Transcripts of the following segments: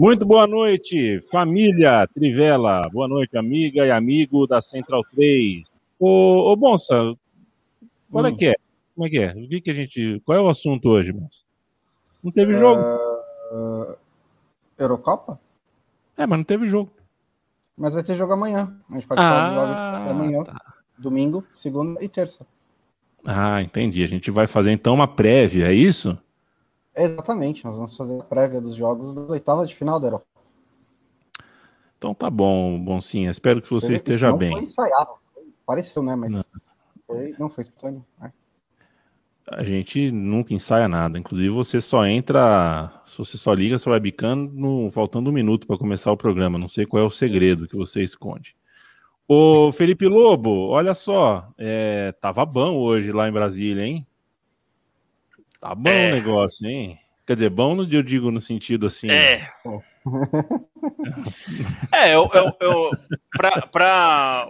Muito boa noite, família Trivela. Boa noite, amiga e amigo da Central 3. Ô, ô Bonsa, qual é hum. que é? Como é que é? O que, que a gente. Qual é o assunto hoje, Bonsa? Não teve jogo? Uh, Eurocopa? É, mas não teve jogo. Mas vai ter jogo amanhã. A gente pode falar ah, dos jogos amanhã, tá. domingo, segunda e terça. Ah, entendi. A gente vai fazer então uma prévia, é isso? Exatamente, nós vamos fazer a prévia dos jogos das oitavas de final da Europa. Então tá bom, Boncinha. Espero que você, você esteja não bem. Foi ensaiado. Pareceu, né? Mas não foi, não foi espontâneo. Né? A gente nunca ensaia nada. Inclusive, você só entra. Se você só liga seu webcam no, faltando um minuto para começar o programa. Não sei qual é o segredo que você esconde. Ô, Felipe Lobo, olha só. É, tava bom hoje lá em Brasília, hein? Tá bom é. o negócio, hein? Quer dizer, bom eu digo no sentido assim. É. é, eu, eu, eu pra, pra,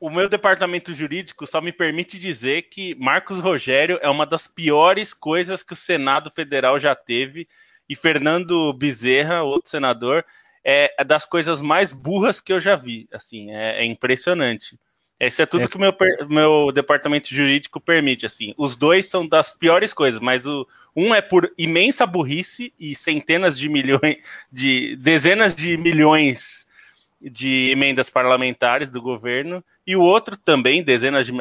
o meu departamento jurídico só me permite dizer que Marcos Rogério é uma das piores coisas que o Senado Federal já teve e Fernando Bezerra, outro senador, é das coisas mais burras que eu já vi. Assim, é, é impressionante. Isso é tudo é. que o meu, meu departamento jurídico permite, assim. Os dois são das piores coisas, mas o um é por imensa burrice e centenas de milhões, de dezenas de milhões de emendas parlamentares do governo, e o outro também, dezenas de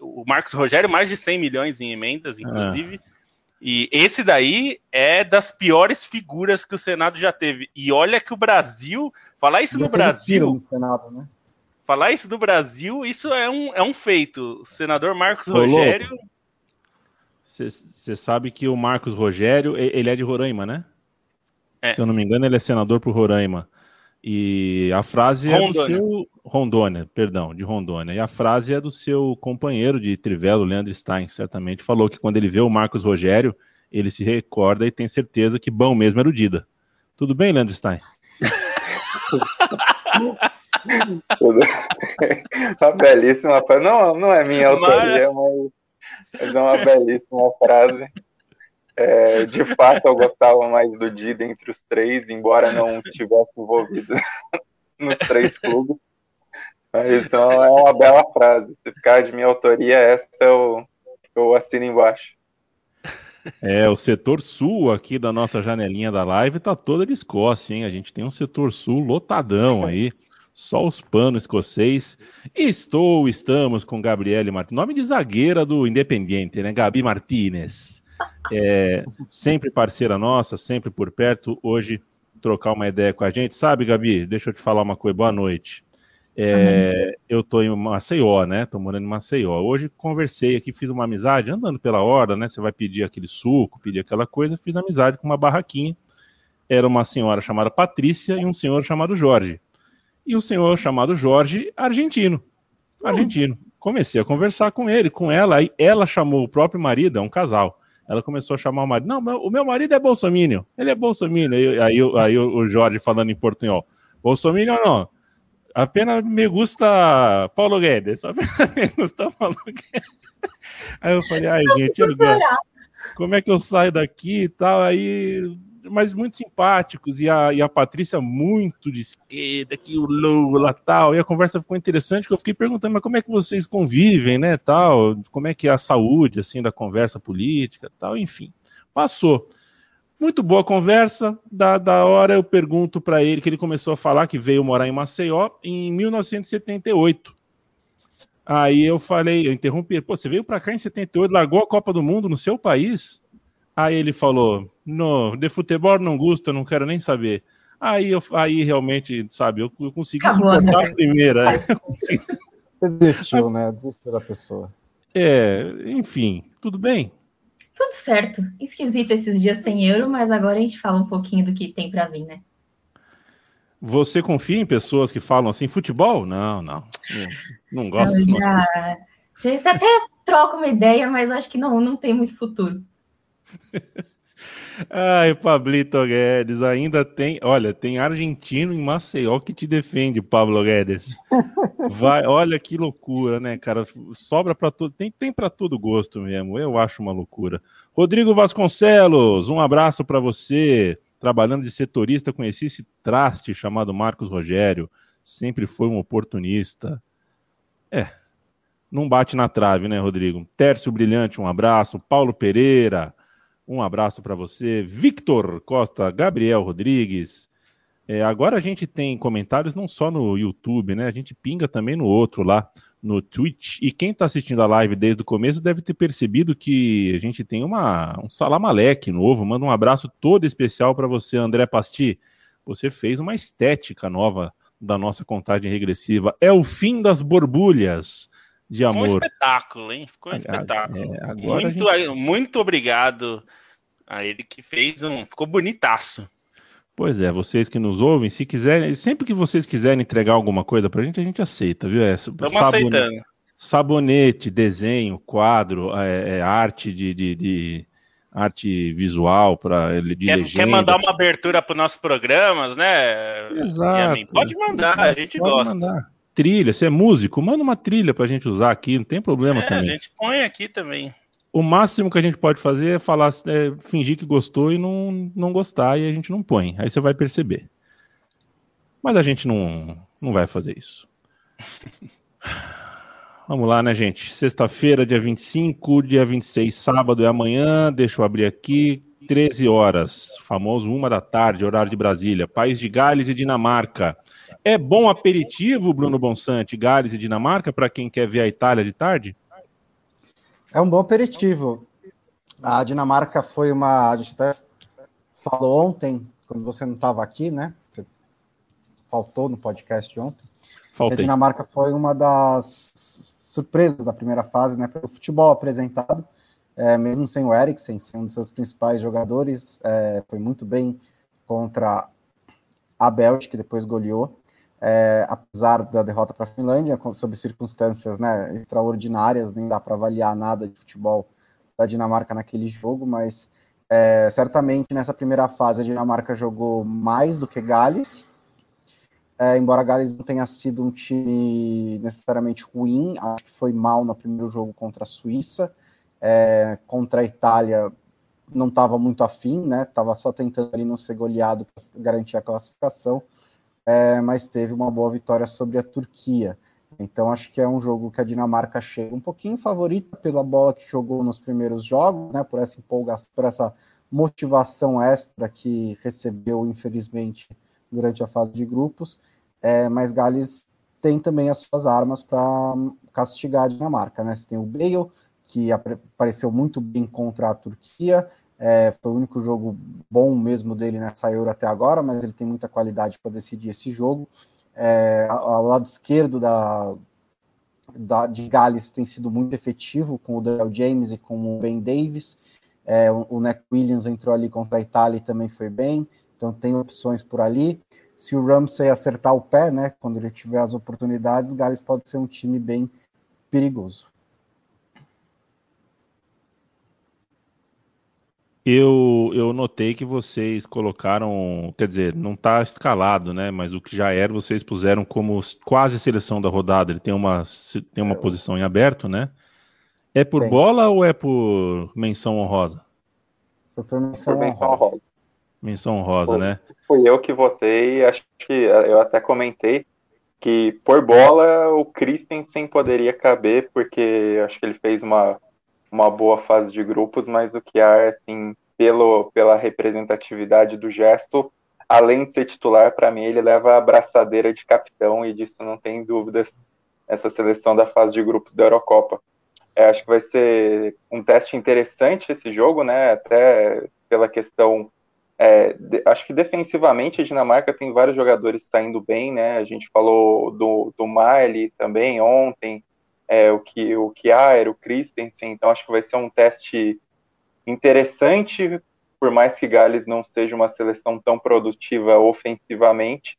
o Marcos Rogério, mais de 100 milhões em emendas, inclusive. Ah. E esse daí é das piores figuras que o Senado já teve. E olha que o Brasil, falar isso já no Brasil. No Senado, né? Falar isso do Brasil, isso é um, é um feito. O senador Marcos Ô, Rogério. Você sabe que o Marcos Rogério, ele é de Roraima, né? É. Se eu não me engano, ele é senador por Roraima. E a frase Rondônia. é do seu. Rondônia, perdão, de Rondônia. E a frase é do seu companheiro de Trivelo, Leandro Stein, certamente falou que quando ele vê o Marcos Rogério, ele se recorda e tem certeza que bom mesmo era o Dida. Tudo bem, Leandro Stein? uma belíssima frase. Não, não é minha autoria, mas, mas é uma belíssima frase. É, de fato, eu gostava mais do Dida entre os três, embora não estivesse envolvido nos três clubes. Mas é uma bela frase. Se ficar de minha autoria, essa eu, eu assino embaixo. É, o setor sul aqui da nossa janelinha da live tá toda de Escócia, hein? A gente tem um setor sul lotadão aí, só os panos escocês. Estou, estamos com Gabriele Martins, nome de zagueira do Independiente, né? Gabi Martinez. É, sempre parceira nossa, sempre por perto. Hoje, trocar uma ideia com a gente. Sabe, Gabi, deixa eu te falar uma coisa. Boa noite. É, eu tô em Maceió, né? Tô morando em Maceió. Hoje conversei aqui, fiz uma amizade, andando pela horda, né? Você vai pedir aquele suco, pedir aquela coisa. Fiz amizade com uma barraquinha. Era uma senhora chamada Patrícia e um senhor chamado Jorge. E o senhor chamado Jorge, argentino. Argentino. Comecei a conversar com ele, com ela. Aí ela chamou o próprio marido, é um casal. Ela começou a chamar o marido. Não, meu, o meu marido é bolsominion. Ele é bolsominion. Aí, aí, aí o Jorge falando em portunhol. Bolsominion não apenas me gusta Paulo Guedes. Apenas me gusta Paulo Guedes. Aí eu falei, ai, gente, eu como é que eu saio daqui e tal? Aí, mas muito simpáticos. E a, e a Patrícia muito de esquerda, que o Lula tal. E a conversa ficou interessante, que eu fiquei perguntando, mas como é que vocês convivem, né, tal? Como é que é a saúde, assim, da conversa política tal? Enfim, passou. Muito boa conversa. Da, da hora eu pergunto para ele que ele começou a falar que veio morar em Maceió em 1978. Aí eu falei, eu interrompi, pô, você veio para cá em 78, largou a Copa do Mundo no seu país? Aí ele falou, no, de futebol não gosta, não quero nem saber. Aí, eu, aí realmente, sabe, eu, eu consegui Acabou, suportar né? a primeira. Você desistiu, né? Desistiu da pessoa. É, enfim, tudo bem? Tudo certo. Esquisito esses dias sem euro, mas agora a gente fala um pouquinho do que tem para vir, né? Você confia em pessoas que falam assim, futebol? Não, não. Não, não gosto. Eu já, já até troca uma ideia, mas acho que não, não tem muito futuro. Ai, Pablito Guedes, ainda tem. Olha, tem argentino em Maceió que te defende, Pablo Guedes. Vai, olha que loucura, né, cara? Sobra para tudo, tem, tem para todo gosto mesmo. Eu acho uma loucura. Rodrigo Vasconcelos, um abraço para você. trabalhando de setorista, conheci esse traste chamado Marcos Rogério. Sempre foi um oportunista. É, não bate na trave, né, Rodrigo? Tércio Brilhante, um abraço. Paulo Pereira, um abraço para você. Victor Costa, Gabriel Rodrigues. É, agora a gente tem comentários não só no YouTube, né? A gente pinga também no outro lá, no Twitch. E quem está assistindo a live desde o começo deve ter percebido que a gente tem uma, um salamaleque novo. Manda um abraço todo especial para você, André Pasti. Você fez uma estética nova da nossa contagem regressiva. É o fim das borbulhas de amor. Ficou um espetáculo, hein? Ficou um espetáculo. É, muito, gente... muito obrigado a ele que fez um. Ficou bonitaço. Pois é, vocês que nos ouvem, se quiserem, sempre que vocês quiserem entregar alguma coisa pra gente, a gente aceita, viu? É, Estamos aceitando. Sabonete, desenho, quadro, é, é arte de, de, de, arte visual para ele quer, quer, mandar uma abertura para os nossos programas, né? Exato. Pode mandar, a gente Pode gosta. Mandar. Trilha, você é músico, manda uma trilha para a gente usar aqui, não tem problema é, também. A gente põe aqui também o máximo que a gente pode fazer é falar, é, fingir que gostou e não, não gostar, e a gente não põe. Aí você vai perceber. Mas a gente não, não vai fazer isso. Vamos lá, né, gente? Sexta-feira, dia 25, dia 26, sábado é amanhã. Deixa eu abrir aqui. 13 horas, famoso uma da tarde, horário de Brasília. País de Gales e Dinamarca. É bom aperitivo, Bruno Bonsante, Gales e Dinamarca, para quem quer ver a Itália de tarde? É um bom aperitivo. A Dinamarca foi uma. A gente até falou ontem, quando você não estava aqui, né? Você faltou no podcast de ontem. Faltei. A Dinamarca foi uma das surpresas da primeira fase, né? Pelo futebol apresentado, é, mesmo sem o Eriksen, sem um dos seus principais jogadores, é, foi muito bem contra a Bélgica, que depois goleou é, apesar da derrota para a Finlândia, sob circunstâncias né, extraordinárias, nem dá para avaliar nada de futebol da Dinamarca naquele jogo, mas é, certamente nessa primeira fase a Dinamarca jogou mais do que Gales, é, embora Gales não tenha sido um time necessariamente ruim, acho que foi mal no primeiro jogo contra a Suíça, é, contra a Itália não estava muito afim, né? Estava só tentando ali não ser goleado para garantir a classificação é, mas teve uma boa vitória sobre a Turquia. Então acho que é um jogo que a Dinamarca chega um pouquinho favorita pela bola que jogou nos primeiros jogos, né? Por essa empolgação, por essa motivação extra que recebeu, infelizmente, durante a fase de grupos. É, mas Gales tem também as suas armas para castigar a Dinamarca, né? Você tem o Bale, que apareceu muito bem contra a Turquia, é, foi o único jogo bom mesmo dele nessa Euro até agora, mas ele tem muita qualidade para decidir esse jogo. É, ao lado esquerdo da, da, de Gales tem sido muito efetivo com o Daniel James e com o Ben Davis. É, o, o Neck Williams entrou ali contra a Itália e também foi bem, então tem opções por ali. Se o Ramsey acertar o pé, né, quando ele tiver as oportunidades, Gales pode ser um time bem perigoso. Eu, eu notei que vocês colocaram, quer dizer, não está escalado, né? Mas o que já era, vocês puseram como quase seleção da rodada. Ele tem uma, tem uma é. posição em aberto, né? É por bola ou é por menção honrosa? Foi por menção, por menção honrosa. Menção honrosa, foi, né? Fui eu que votei, acho que eu até comentei que por bola o Christensen poderia caber, porque acho que ele fez uma uma boa fase de grupos, mas o Kiar, assim, pelo, pela representatividade do gesto, além de ser titular, para mim ele leva a braçadeira de capitão e disso não tem dúvidas essa seleção da fase de grupos da Eurocopa. É, acho que vai ser um teste interessante esse jogo, né? Até pela questão. É, de, acho que defensivamente a Dinamarca tem vários jogadores saindo bem, né? A gente falou do, do Miley também ontem, é, o que o Kiaer, o Christensen, então acho que vai ser um teste interessante, por mais que Gales não seja uma seleção tão produtiva ofensivamente,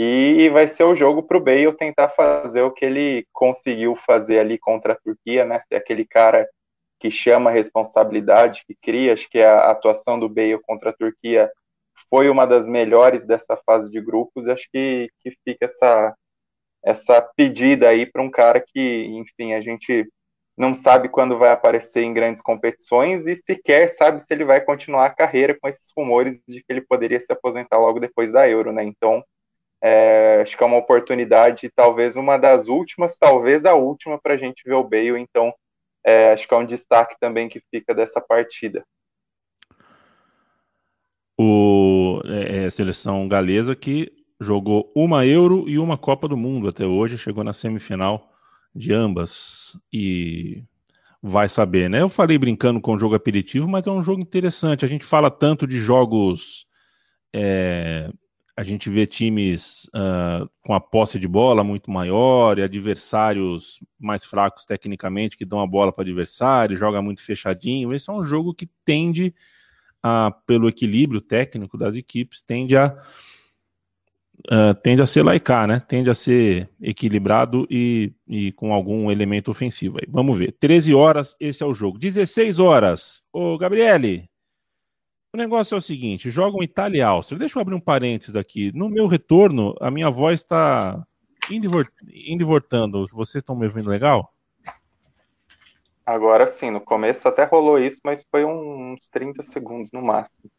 e vai ser o jogo para o Bale tentar fazer o que ele conseguiu fazer ali contra a Turquia, né? Ser aquele cara que chama a responsabilidade, que cria. Acho que a atuação do Bale contra a Turquia foi uma das melhores dessa fase de grupos. Acho que, que fica essa, essa pedida aí para um cara que, enfim, a gente não sabe quando vai aparecer em grandes competições e sequer sabe se ele vai continuar a carreira com esses rumores de que ele poderia se aposentar logo depois da Euro, né? Então, é, acho que é uma oportunidade, talvez uma das últimas, talvez a última para a gente ver o Bale. Então, é, acho que é um destaque também que fica dessa partida. O é, é seleção galesa que jogou uma Euro e uma Copa do Mundo até hoje, chegou na semifinal de ambas e vai saber, né? Eu falei brincando com o jogo aperitivo, mas é um jogo interessante. A gente fala tanto de jogos. É, a gente vê times uh, com a posse de bola muito maior e adversários mais fracos tecnicamente que dão a bola para adversário, joga muito fechadinho. Esse é um jogo que tende a, pelo equilíbrio técnico das equipes, tende a uh, tende a ser laicar, né? Tende a ser equilibrado e, e com algum elemento ofensivo. Aí. Vamos ver. 13 horas, esse é o jogo. 16 horas. Ô, Gabriele, o negócio é o seguinte: jogam Itália e Áustria. Deixa eu abrir um parênteses aqui. No meu retorno, a minha voz está indo e voltando. Vocês estão me ouvindo legal? Agora sim, no começo até rolou isso, mas foi uns 30 segundos no máximo.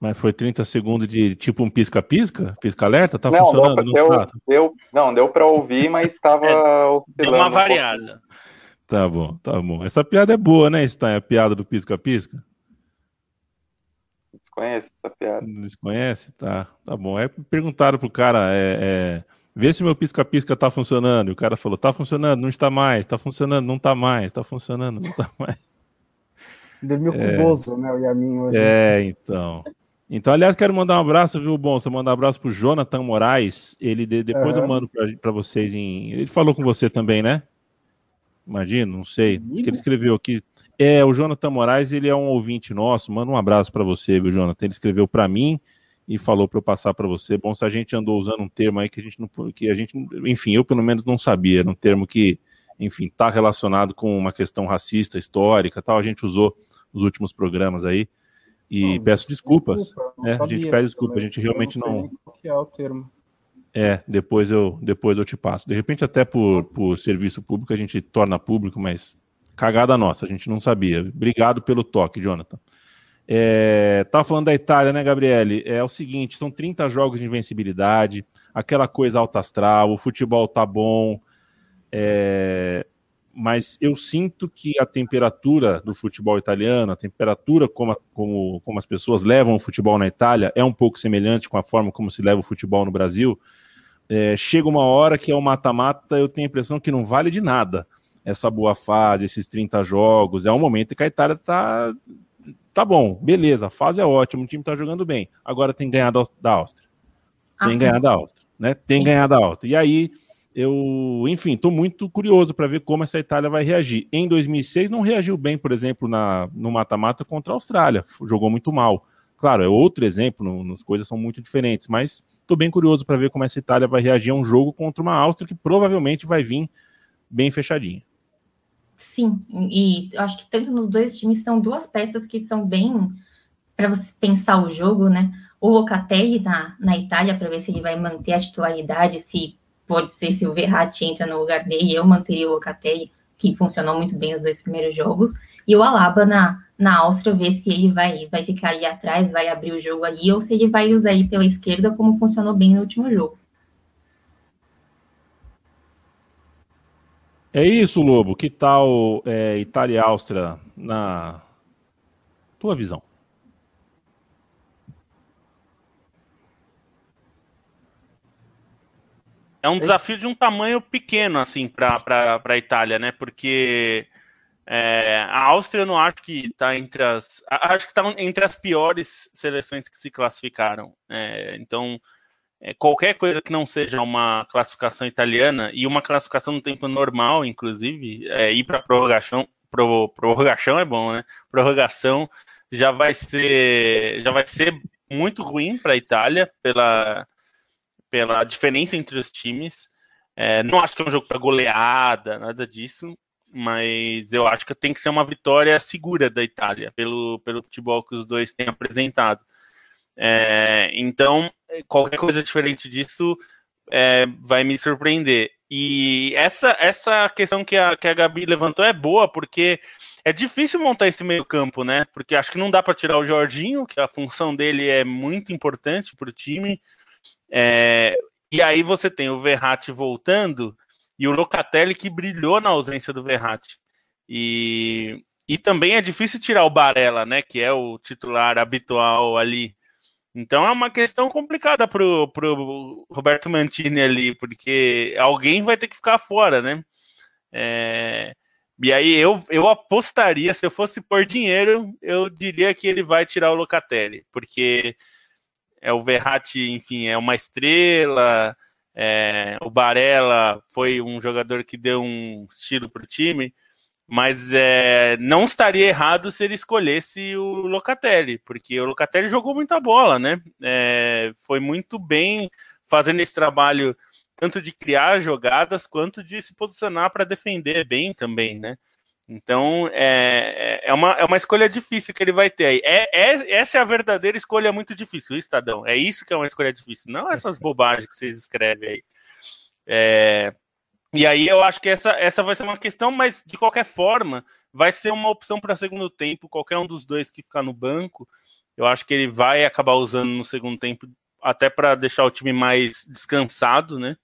Mas foi 30 segundos de tipo um pisca-pisca? Pisca-alerta? Tá não, funcionando? Não, deu, tá? deu, não, deu para ouvir, mas estava é, Deu uma variada. Um tá bom, tá bom. Essa piada é boa, né, Stein? A piada do pisca-pisca? Desconhece essa piada. Desconhece? Tá, tá bom. É perguntaram pro cara, é, é, vê se meu pisca-pisca tá funcionando. E o cara falou, tá funcionando, não está mais, tá funcionando, não tá mais, tá funcionando, não tá mais. Dormiu com o Bozo, né, o Yamin hoje. É, então. Então, aliás, quero mandar um abraço, viu, bom? Você mandar um abraço pro Jonathan Moraes. Ele depois uhum. eu mando para vocês em. Ele falou com você também, né? Imagino, não sei. Que ele escreveu aqui. É, o Jonathan Moraes, ele é um ouvinte nosso. Manda um abraço para você, viu, Jonathan? Ele escreveu para mim e falou para eu passar para você. Bom, se a gente andou usando um termo aí que a gente não, que a gente, enfim, eu pelo menos não sabia, era um termo que, enfim, está relacionado com uma questão racista, histórica, tal. A gente usou nos últimos programas aí. E não, peço desculpas. Desculpa, né? A gente pede desculpa, a gente realmente não. não... Qual que é o termo? É, depois eu, depois eu te passo. De repente, até por, por serviço público, a gente torna público, mas cagada nossa, a gente não sabia. Obrigado pelo toque, Jonathan. É, tava falando da Itália, né, Gabriele? É o seguinte: são 30 jogos de invencibilidade, aquela coisa alta astral, o futebol tá bom. É, mas eu sinto que a temperatura do futebol italiano, a temperatura como, a, como, como as pessoas levam o futebol na Itália, é um pouco semelhante com a forma como se leva o futebol no Brasil. É, chega uma hora que é o mata-mata, eu tenho a impressão que não vale de nada essa boa fase, esses 30 jogos. É um momento que a Itália tá, tá bom, beleza, a fase é ótima, o time tá jogando bem. Agora tem ganhado da Áustria. Tem ah, ganhado da Áustria, né? Tem ganhado da Áustria. E aí eu, enfim, estou muito curioso para ver como essa Itália vai reagir. Em 2006 não reagiu bem, por exemplo, na, no mata-mata contra a Austrália, jogou muito mal. Claro, é outro exemplo, as coisas são muito diferentes, mas estou bem curioso para ver como essa Itália vai reagir a um jogo contra uma Áustria que provavelmente vai vir bem fechadinha. Sim, e eu acho que tanto nos dois times são duas peças que são bem para você pensar o jogo, né? O Locatelli na, na Itália, para ver se ele vai manter a titularidade, se pode ser se o Verratti entra no lugar dele, eu manteria o Locatelli, que funcionou muito bem os dois primeiros jogos, e o Alaba na, na Áustria, ver se ele vai, vai ficar ali atrás, vai abrir o jogo ali, ou se ele vai usar ele pela esquerda, como funcionou bem no último jogo. É isso, Lobo. Que tal é, Itália e Áustria na tua visão? É um desafio de um tamanho pequeno, assim, para a Itália, né? Porque é, a Áustria eu não acho que está entre as. Acho que está entre as piores seleções que se classificaram. É, então, é, qualquer coisa que não seja uma classificação italiana e uma classificação no tempo normal, inclusive, é, ir para prorrogação. Pro, prorrogação é bom, né? Prorrogação já vai ser já vai ser muito ruim para a Itália pela pela diferença entre os times. É, não acho que é um jogo para goleada, nada disso, mas eu acho que tem que ser uma vitória segura da Itália, pelo, pelo futebol que os dois têm apresentado. É, então, qualquer coisa diferente disso é, vai me surpreender. E essa, essa questão que a, que a Gabi levantou é boa, porque é difícil montar esse meio campo, né? Porque acho que não dá para tirar o Jorginho, que a função dele é muito importante para o time. É, e aí você tem o Verratti voltando e o Locatelli que brilhou na ausência do Verratti. E, e também é difícil tirar o Barella, né? Que é o titular habitual ali. Então é uma questão complicada pro, pro Roberto Mantini ali, porque alguém vai ter que ficar fora, né? É... E aí eu, eu apostaria, se eu fosse por dinheiro, eu diria que ele vai tirar o Locatelli, porque é o Verratti, enfim, é uma estrela, é... o Barella foi um jogador que deu um estilo pro time, mas é, não estaria errado se ele escolhesse o Locatelli, porque o Locatelli jogou muita bola, né? É, foi muito bem fazendo esse trabalho, tanto de criar jogadas, quanto de se posicionar para defender bem também, né? Então é, é, uma, é uma escolha difícil que ele vai ter aí. É, é, essa é a verdadeira escolha muito difícil, Estadão. É isso que é uma escolha difícil, não essas bobagens que vocês escrevem aí. É, e aí eu acho que essa, essa vai ser uma questão, mas de qualquer forma, vai ser uma opção para segundo tempo. Qualquer um dos dois que ficar no banco, eu acho que ele vai acabar usando no segundo tempo, até para deixar o time mais descansado, né?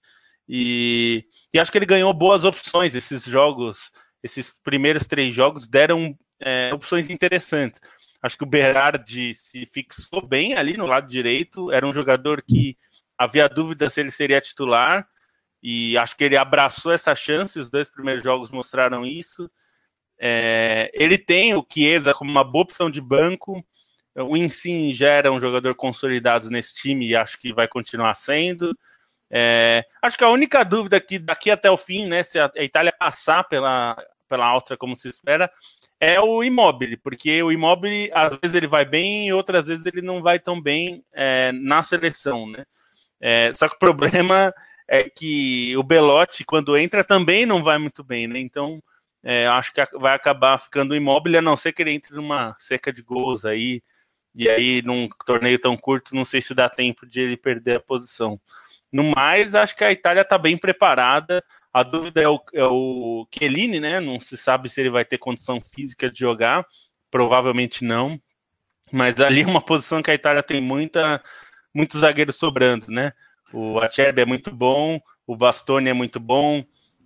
E, e acho que ele ganhou boas opções. Esses jogos, esses primeiros três jogos deram é, opções interessantes. Acho que o Berardi se fixou bem ali no lado direito. Era um jogador que havia dúvida se ele seria titular e acho que ele abraçou essa chance, os dois primeiros jogos mostraram isso. É, ele tem o Chiesa como uma boa opção de banco. O Insigne já era um jogador consolidado nesse time e acho que vai continuar sendo. É, acho que a única dúvida que daqui até o fim, né, se a Itália passar pela, pela Áustria como se espera, é o Immobile, porque o Immobile às vezes ele vai bem e outras vezes ele não vai tão bem é, na seleção, né? É, só que o problema é que o Belotti, quando entra, também não vai muito bem, né? Então, é, acho que vai acabar ficando imóvel, a não ser que ele entre numa seca de gols aí, e aí num torneio tão curto, não sei se dá tempo de ele perder a posição. No mais, acho que a Itália está bem preparada. A dúvida é o, é o Chiellini, né? Não se sabe se ele vai ter condição física de jogar, provavelmente não. Mas ali é uma posição que a Itália tem muita, muitos zagueiros sobrando, né? O Acerbi é muito bom, o Bastoni é muito bom,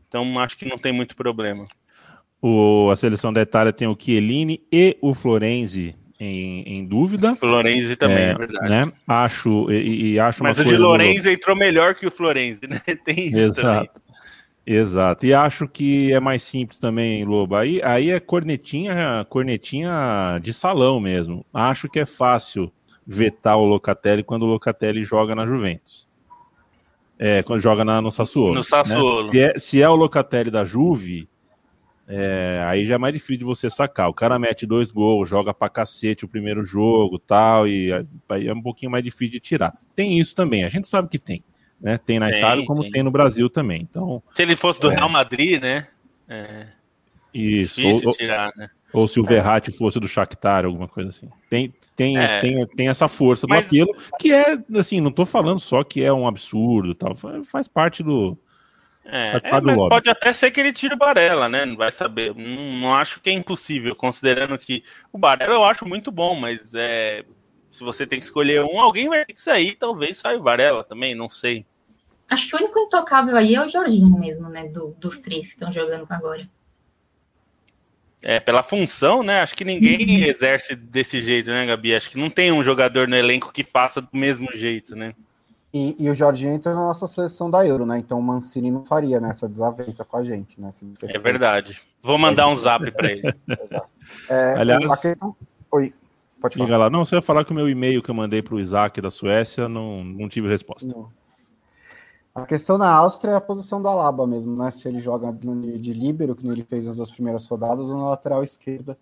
então acho que não tem muito problema. O, a seleção da Itália tem o Chiellini e o Florenzi em, em dúvida. Florenzi também, é, é verdade. Né? Acho, e, e acho Mas o de Lorenzi entrou melhor que o Florenzi, né? Tem isso Exato. Também. Exato. E acho que é mais simples também, Lobo. Aí, aí é cornetinha, cornetinha de salão mesmo. Acho que é fácil vetar o Locatelli quando o Locatelli joga na Juventus. É, quando joga na, no Sassuolo. No Sassuolo. Né? Se, é, se é o Locatelli da Juve, é, aí já é mais difícil de você sacar. O cara mete dois gols, joga pra cacete o primeiro jogo tal, e aí é um pouquinho mais difícil de tirar. Tem isso também, a gente sabe que tem. Né? Tem na tem, Itália como tem. tem. no Brasil também. Então, se ele fosse do é, Real Madrid, né? É, isso. Difícil ou, tirar, né? Ou se o Verratti fosse do Shakhtar, alguma coisa assim. Tem, tem, é. tem, tem essa força do Mas... apelo, que é, assim, não estou falando só que é um absurdo tal, faz parte do. É, é, pode até ser que ele tire o Barella, né? Não vai saber. Não, não, acho que é impossível, considerando que o Barella eu acho muito bom, mas é, se você tem que escolher um, alguém vai ter que sair, talvez saia o Barella também, não sei. Acho que o único intocável aí é o Jorginho mesmo, né? Do, dos três que estão jogando agora. É, pela função, né? Acho que ninguém uhum. exerce desse jeito, né, Gabi? Acho que não tem um jogador no elenco que faça do mesmo jeito, né? E, e o Jorginho entra na nossa seleção da Euro, né? Então o Mancini não faria nessa né, desavença com a gente, né? É verdade. Vou mandar um zap para ele. é, Aliás, questão... Oi, pode falar. lá. Não, você ia falar que o meu e-mail que eu mandei para o Isaac da Suécia não, não tive resposta. Não. A questão na Áustria é a posição do Alaba mesmo, né? Se ele joga de líbero, que ele fez nas duas primeiras rodadas, ou na lateral esquerda,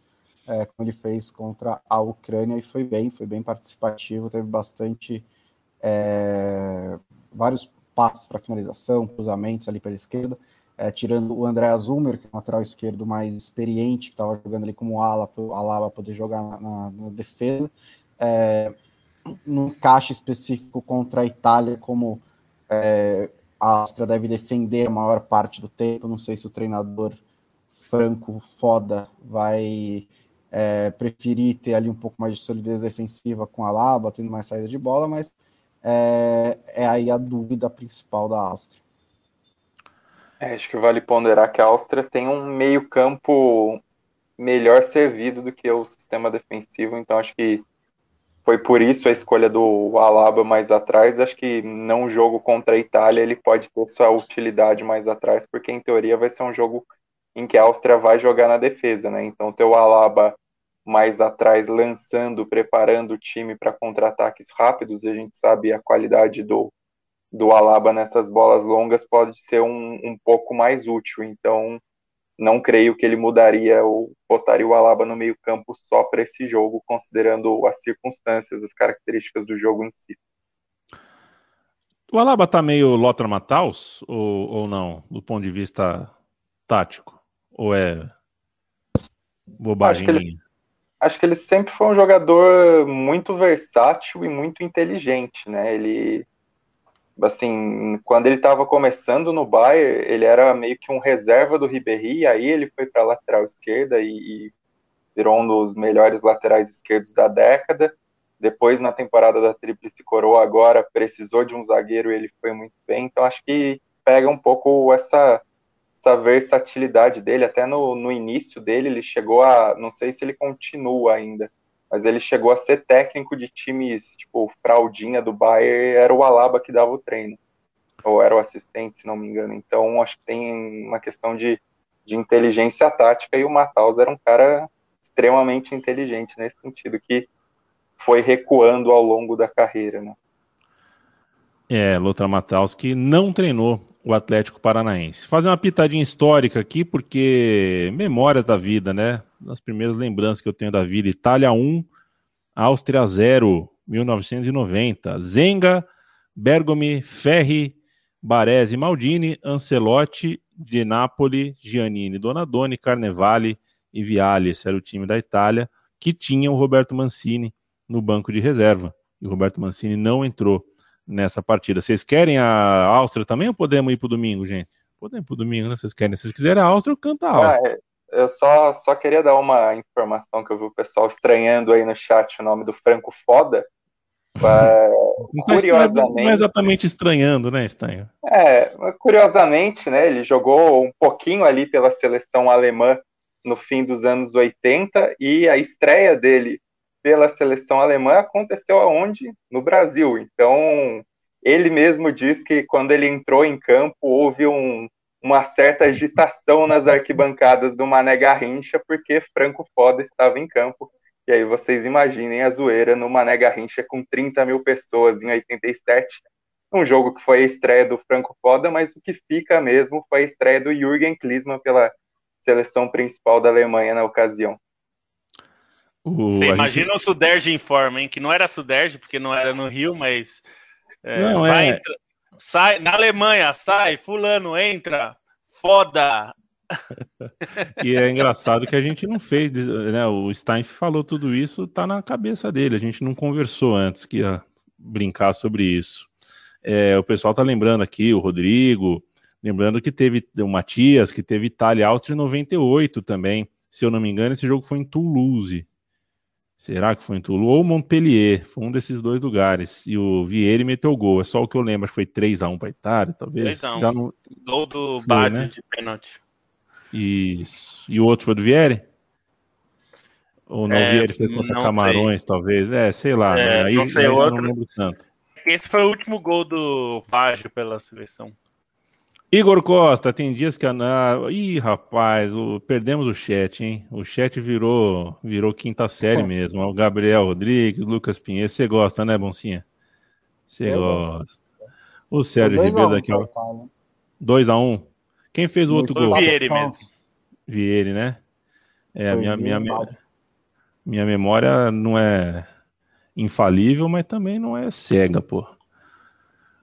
é, como ele fez contra a Ucrânia, e foi bem, foi bem participativo, teve bastante. É, vários passes para finalização, cruzamentos ali pela esquerda, é, tirando o André Azumer, que é o lateral esquerdo mais experiente, que estava jogando ali como ala, para o Alaba poder jogar na, na, defesa. É, no caixa específico contra a Itália, como é, a Áustria deve defender a maior parte do tempo. Não sei se o treinador franco foda vai é, preferir ter ali um pouco mais de solidez defensiva com a Laba, tendo mais saída de bola, mas é, é aí a dúvida principal da Áustria. É, acho que vale ponderar que a Áustria tem um meio-campo melhor servido do que o sistema defensivo, então acho que foi por isso a escolha do Alaba mais atrás. Acho que não jogo contra a Itália ele pode ter sua utilidade mais atrás, porque em teoria vai ser um jogo em que a Áustria vai jogar na defesa, né? Então ter o Alaba mais atrás lançando, preparando o time para contra-ataques rápidos, a gente sabe a qualidade do, do Alaba nessas bolas longas pode ser um, um pouco mais útil. Então não creio que ele mudaria ou botaria o Alaba no meio-campo só para esse jogo, considerando as circunstâncias, as características do jogo em si. O Alaba tá meio Lothar Matthaus ou, ou não, do ponto de vista tático? Ou é bobagem? Acho que, ele, acho que ele sempre foi um jogador muito versátil e muito inteligente, né? Ele assim, quando ele estava começando no Bayern, ele era meio que um reserva do Ribéry, aí ele foi para a lateral esquerda e, e, virou um dos melhores laterais esquerdos da década. Depois, na temporada da Tríplice Coroa, agora precisou de um zagueiro e ele foi muito bem. Então, acho que pega um pouco essa, essa versatilidade dele. Até no, no início dele, ele chegou a. Não sei se ele continua ainda, mas ele chegou a ser técnico de times, tipo, fraldinha do Bayern, era o Alaba que dava o treino, ou era o assistente, se não me engano. Então, acho que tem uma questão de, de inteligência tática, e o Matheus era um cara extremamente inteligente nesse sentido, que foi recuando ao longo da carreira, né? É, Lothar Matheus que não treinou o Atlético Paranaense. Fazer uma pitadinha histórica aqui, porque memória da vida, né? Das primeiras lembranças que eu tenho da vida. Itália 1, Áustria 0, 1990. Zenga, Bergomi, Ferri, Baresi, Maldini, Ancelotti, de Napoli, Giannini, Donadoni, Carnevale e Viali. Esse era o time da Itália, que tinha o Roberto Mancini no banco de reserva. E o Roberto Mancini não entrou nessa partida. Vocês querem a Áustria também ou podemos ir pro domingo, gente? Podemos ir pro domingo, né? Vocês querem? Se vocês quiserem a Áustria, eu canto a ah, Áustria. Ah, eu só, só queria dar uma informação que eu vi o pessoal estranhando aí no chat o nome do Franco Foda. não tá curiosamente. Não é exatamente estranhando, né, Estanho? É, curiosamente, né? Ele jogou um pouquinho ali pela seleção alemã no fim dos anos 80 e a estreia dele pela seleção alemã aconteceu aonde? No Brasil. Então, ele mesmo diz que quando ele entrou em campo, houve um, uma certa agitação nas arquibancadas do Mané Garrincha, porque Franco Foda estava em campo. E aí vocês imaginem a zoeira no Mané Garrincha com 30 mil pessoas em 87. Um jogo que foi a estreia do Franco Foda, mas o que fica mesmo foi a estreia do Jürgen Klinsmann pela seleção principal da Alemanha na ocasião. Você imagina gente... o Suderge em forma, hein? Que não era Suderge, porque não era no Rio, mas. É, não, vai, é... entra, sai, na Alemanha, sai, fulano, entra, foda. e é engraçado que a gente não fez, né? O Stein falou tudo isso, tá na cabeça dele. A gente não conversou antes que ia brincar sobre isso. É, o pessoal tá lembrando aqui, o Rodrigo, lembrando que teve o Matias, que teve Itália Áustria em 98 também. Se eu não me engano, esse jogo foi em Toulouse. Será que foi em Toulouse ou Montpellier? Foi um desses dois lugares. E o Vieira meteu o gol. É só o que eu lembro. Acho que foi 3x1 para Itália, talvez. 3x1. Já não... Gol do Bad né? de pênalti. Isso. E o outro foi do Vieira? Ou não, é, o Vieira fez contra Camarões, sei. talvez. É, sei lá. É, Aí, não sei, outro... não lembro tanto. Esse foi o último gol do Págio pela seleção. Igor Costa, tem dias que a. Ih, rapaz, o... perdemos o chat, hein? O chat virou virou quinta série mesmo. O Gabriel Rodrigues, Lucas Pinheiro. Você gosta, né, Boncinha? Você gosta. O Sérgio Ribeiro daqui, ó. 2x1. Um. Quem fez o outro gol? Vieira mesmo. Vieira, né? É, a minha, minha, minha memória não é infalível, mas também não é cega, pô.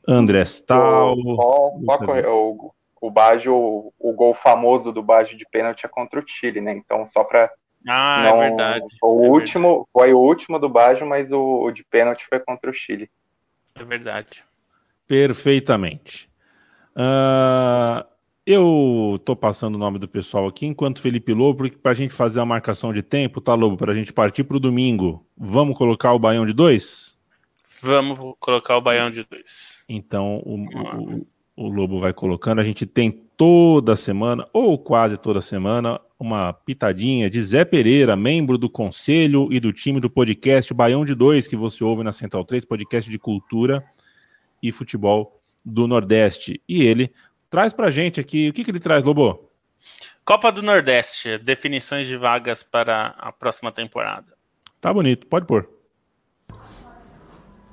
André Stal. O, o, o Baggio, o, o gol famoso do Baggio de pênalti é contra o Chile, né? Então, só para. Ah, é não, é verdade. O é último verdade. foi o último do Baggio, mas o, o, de pênalti foi contra o Chile. É verdade. Perfeitamente. Uh, eu tô passando o nome do pessoal aqui, enquanto Felipe Lobo, para a gente fazer a marcação de tempo, tá, Lobo? Para a gente partir para o domingo. Vamos colocar o Baião de dois? Vamos colocar o Baião de dois. Então, o, o, o Lobo vai colocando. A gente tem toda semana, ou quase toda semana, uma pitadinha de Zé Pereira, membro do conselho e do time do podcast Baião de Dois, que você ouve na Central 3, podcast de cultura e futebol do Nordeste. E ele Traz pra gente aqui, o que, que ele traz, Lobo? Copa do Nordeste, definições de vagas para a próxima temporada. Tá bonito, pode pôr.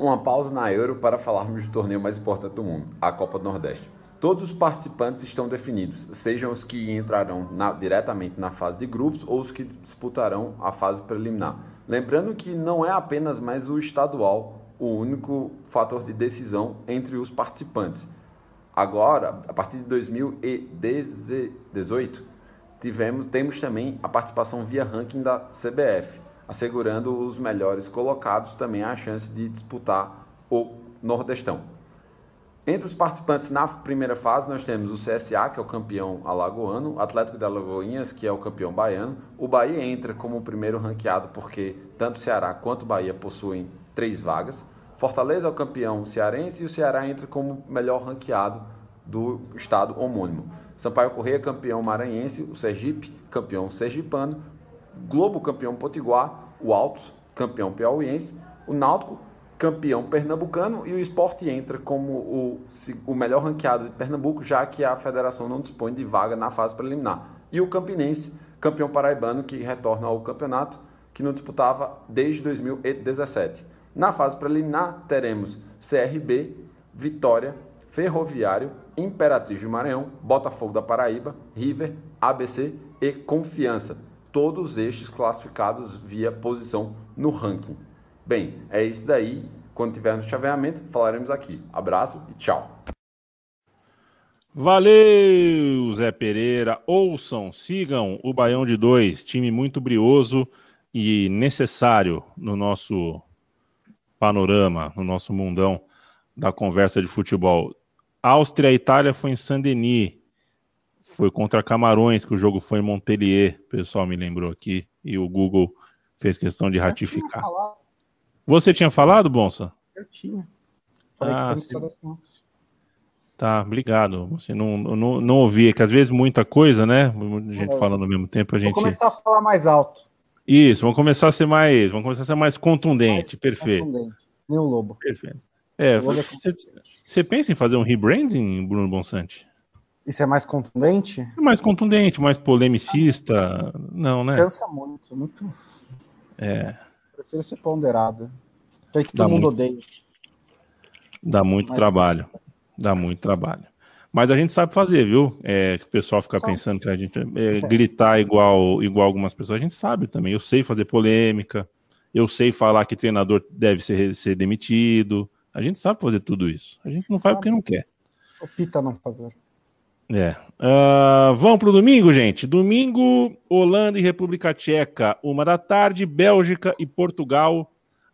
Uma pausa na Euro para falarmos do torneio mais importante do mundo, a Copa do Nordeste. Todos os participantes estão definidos, sejam os que entrarão na, diretamente na fase de grupos ou os que disputarão a fase preliminar. Lembrando que não é apenas mais o estadual o único fator de decisão entre os participantes. Agora, a partir de 2018, tivemos, temos também a participação via ranking da CBF, assegurando os melhores colocados também a chance de disputar o Nordestão. Entre os participantes na primeira fase, nós temos o CSA, que é o campeão alagoano, o Atlético de Alagoinhas, que é o campeão baiano. O Bahia entra como o primeiro ranqueado, porque tanto o Ceará quanto o Bahia possuem três vagas. Fortaleza é o campeão cearense e o Ceará entra como melhor ranqueado do estado homônimo. Sampaio Correia, campeão maranhense, o Sergipe, campeão sergipano, Globo, campeão potiguar, o Altos, campeão piauiense, o Náutico, campeão pernambucano e o Esporte entra como o, o melhor ranqueado de Pernambuco, já que a federação não dispõe de vaga na fase preliminar. E o Campinense, campeão paraibano, que retorna ao campeonato, que não disputava desde 2017. Na fase preliminar, teremos CRB, Vitória, Ferroviário, Imperatriz do Maranhão, Botafogo da Paraíba, River, ABC e Confiança. Todos estes classificados via posição no ranking. Bem, é isso daí. Quando tivermos chaveamento, falaremos aqui. Abraço e tchau. Valeu, Zé Pereira. Ouçam, sigam o Baião de Dois, time muito brioso e necessário no nosso panorama, no nosso mundão da conversa de futebol. Áustria e Itália foi em Saint-Denis. Foi contra Camarões, que o jogo foi em Montpellier. O pessoal me lembrou aqui. E o Google fez questão de ratificar. Tinha Você tinha falado, Bonsa? Eu tinha. Falei ah, que Tá, obrigado. Você não, não, não ouvi, é que às vezes muita coisa, né? Muita gente falando ao mesmo tempo, a gente. Vou começar a falar mais alto. Isso, vamos começar a ser mais, vamos começar a ser mais contundente, mais perfeito. Contundente. Nem o lobo. Perfeito. É, você, você pensa em fazer um rebranding, Bruno Bonsante? Isso é mais contundente? É mais contundente, mais polemicista. Não, né? Cansa muito, muito. É. Prefiro ser ponderado. Tem que todo mundo muito... odeia. Dá muito Mas... trabalho. Dá muito trabalho. Mas a gente sabe fazer, viu? É, que o pessoal fica pensando que a gente é, gritar igual, igual algumas pessoas. A gente sabe também. Eu sei fazer polêmica. Eu sei falar que treinador deve ser, ser demitido. A gente sabe fazer tudo isso. A gente não faz porque não quer. Opta não fazer. É. Uh, vamos para o domingo, gente. Domingo, Holanda e República Tcheca, uma da tarde, Bélgica e Portugal,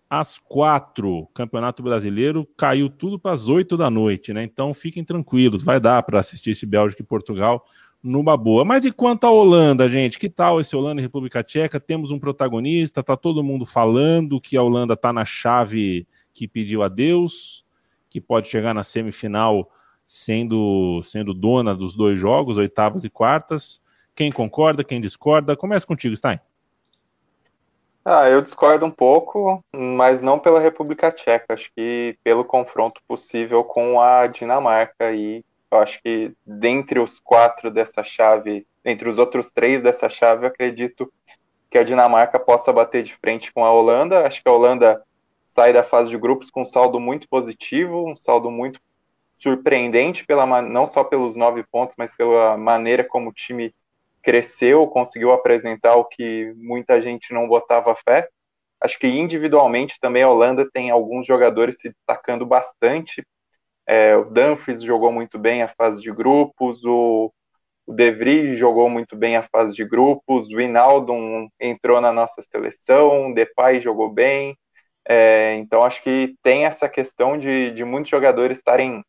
às quatro. Campeonato Brasileiro caiu tudo para as oito da noite, né? Então fiquem tranquilos, vai dar para assistir esse Bélgica e Portugal numa boa. Mas e quanto à Holanda, gente? Que tal esse Holanda e República Tcheca? Temos um protagonista, tá todo mundo falando que a Holanda tá na chave que pediu a Deus, que pode chegar na semifinal sendo, sendo dona dos dois jogos, oitavas e quartas. Quem concorda, quem discorda? Começa contigo, Stein. Ah, eu discordo um pouco, mas não pela República Tcheca. Acho que pelo confronto possível com a Dinamarca. E eu acho que dentre os quatro dessa chave, entre os outros três dessa chave, eu acredito que a Dinamarca possa bater de frente com a Holanda. Acho que a Holanda sai da fase de grupos com um saldo muito positivo, um saldo muito surpreendente, pela, não só pelos nove pontos, mas pela maneira como o time cresceu, conseguiu apresentar o que muita gente não botava fé. Acho que individualmente também a Holanda tem alguns jogadores se destacando bastante. É, o Dumfries jogou muito bem a fase de grupos, o, o De Vries jogou muito bem a fase de grupos, o Inaldo entrou na nossa seleção, o Depay jogou bem, é, então acho que tem essa questão de, de muitos jogadores estarem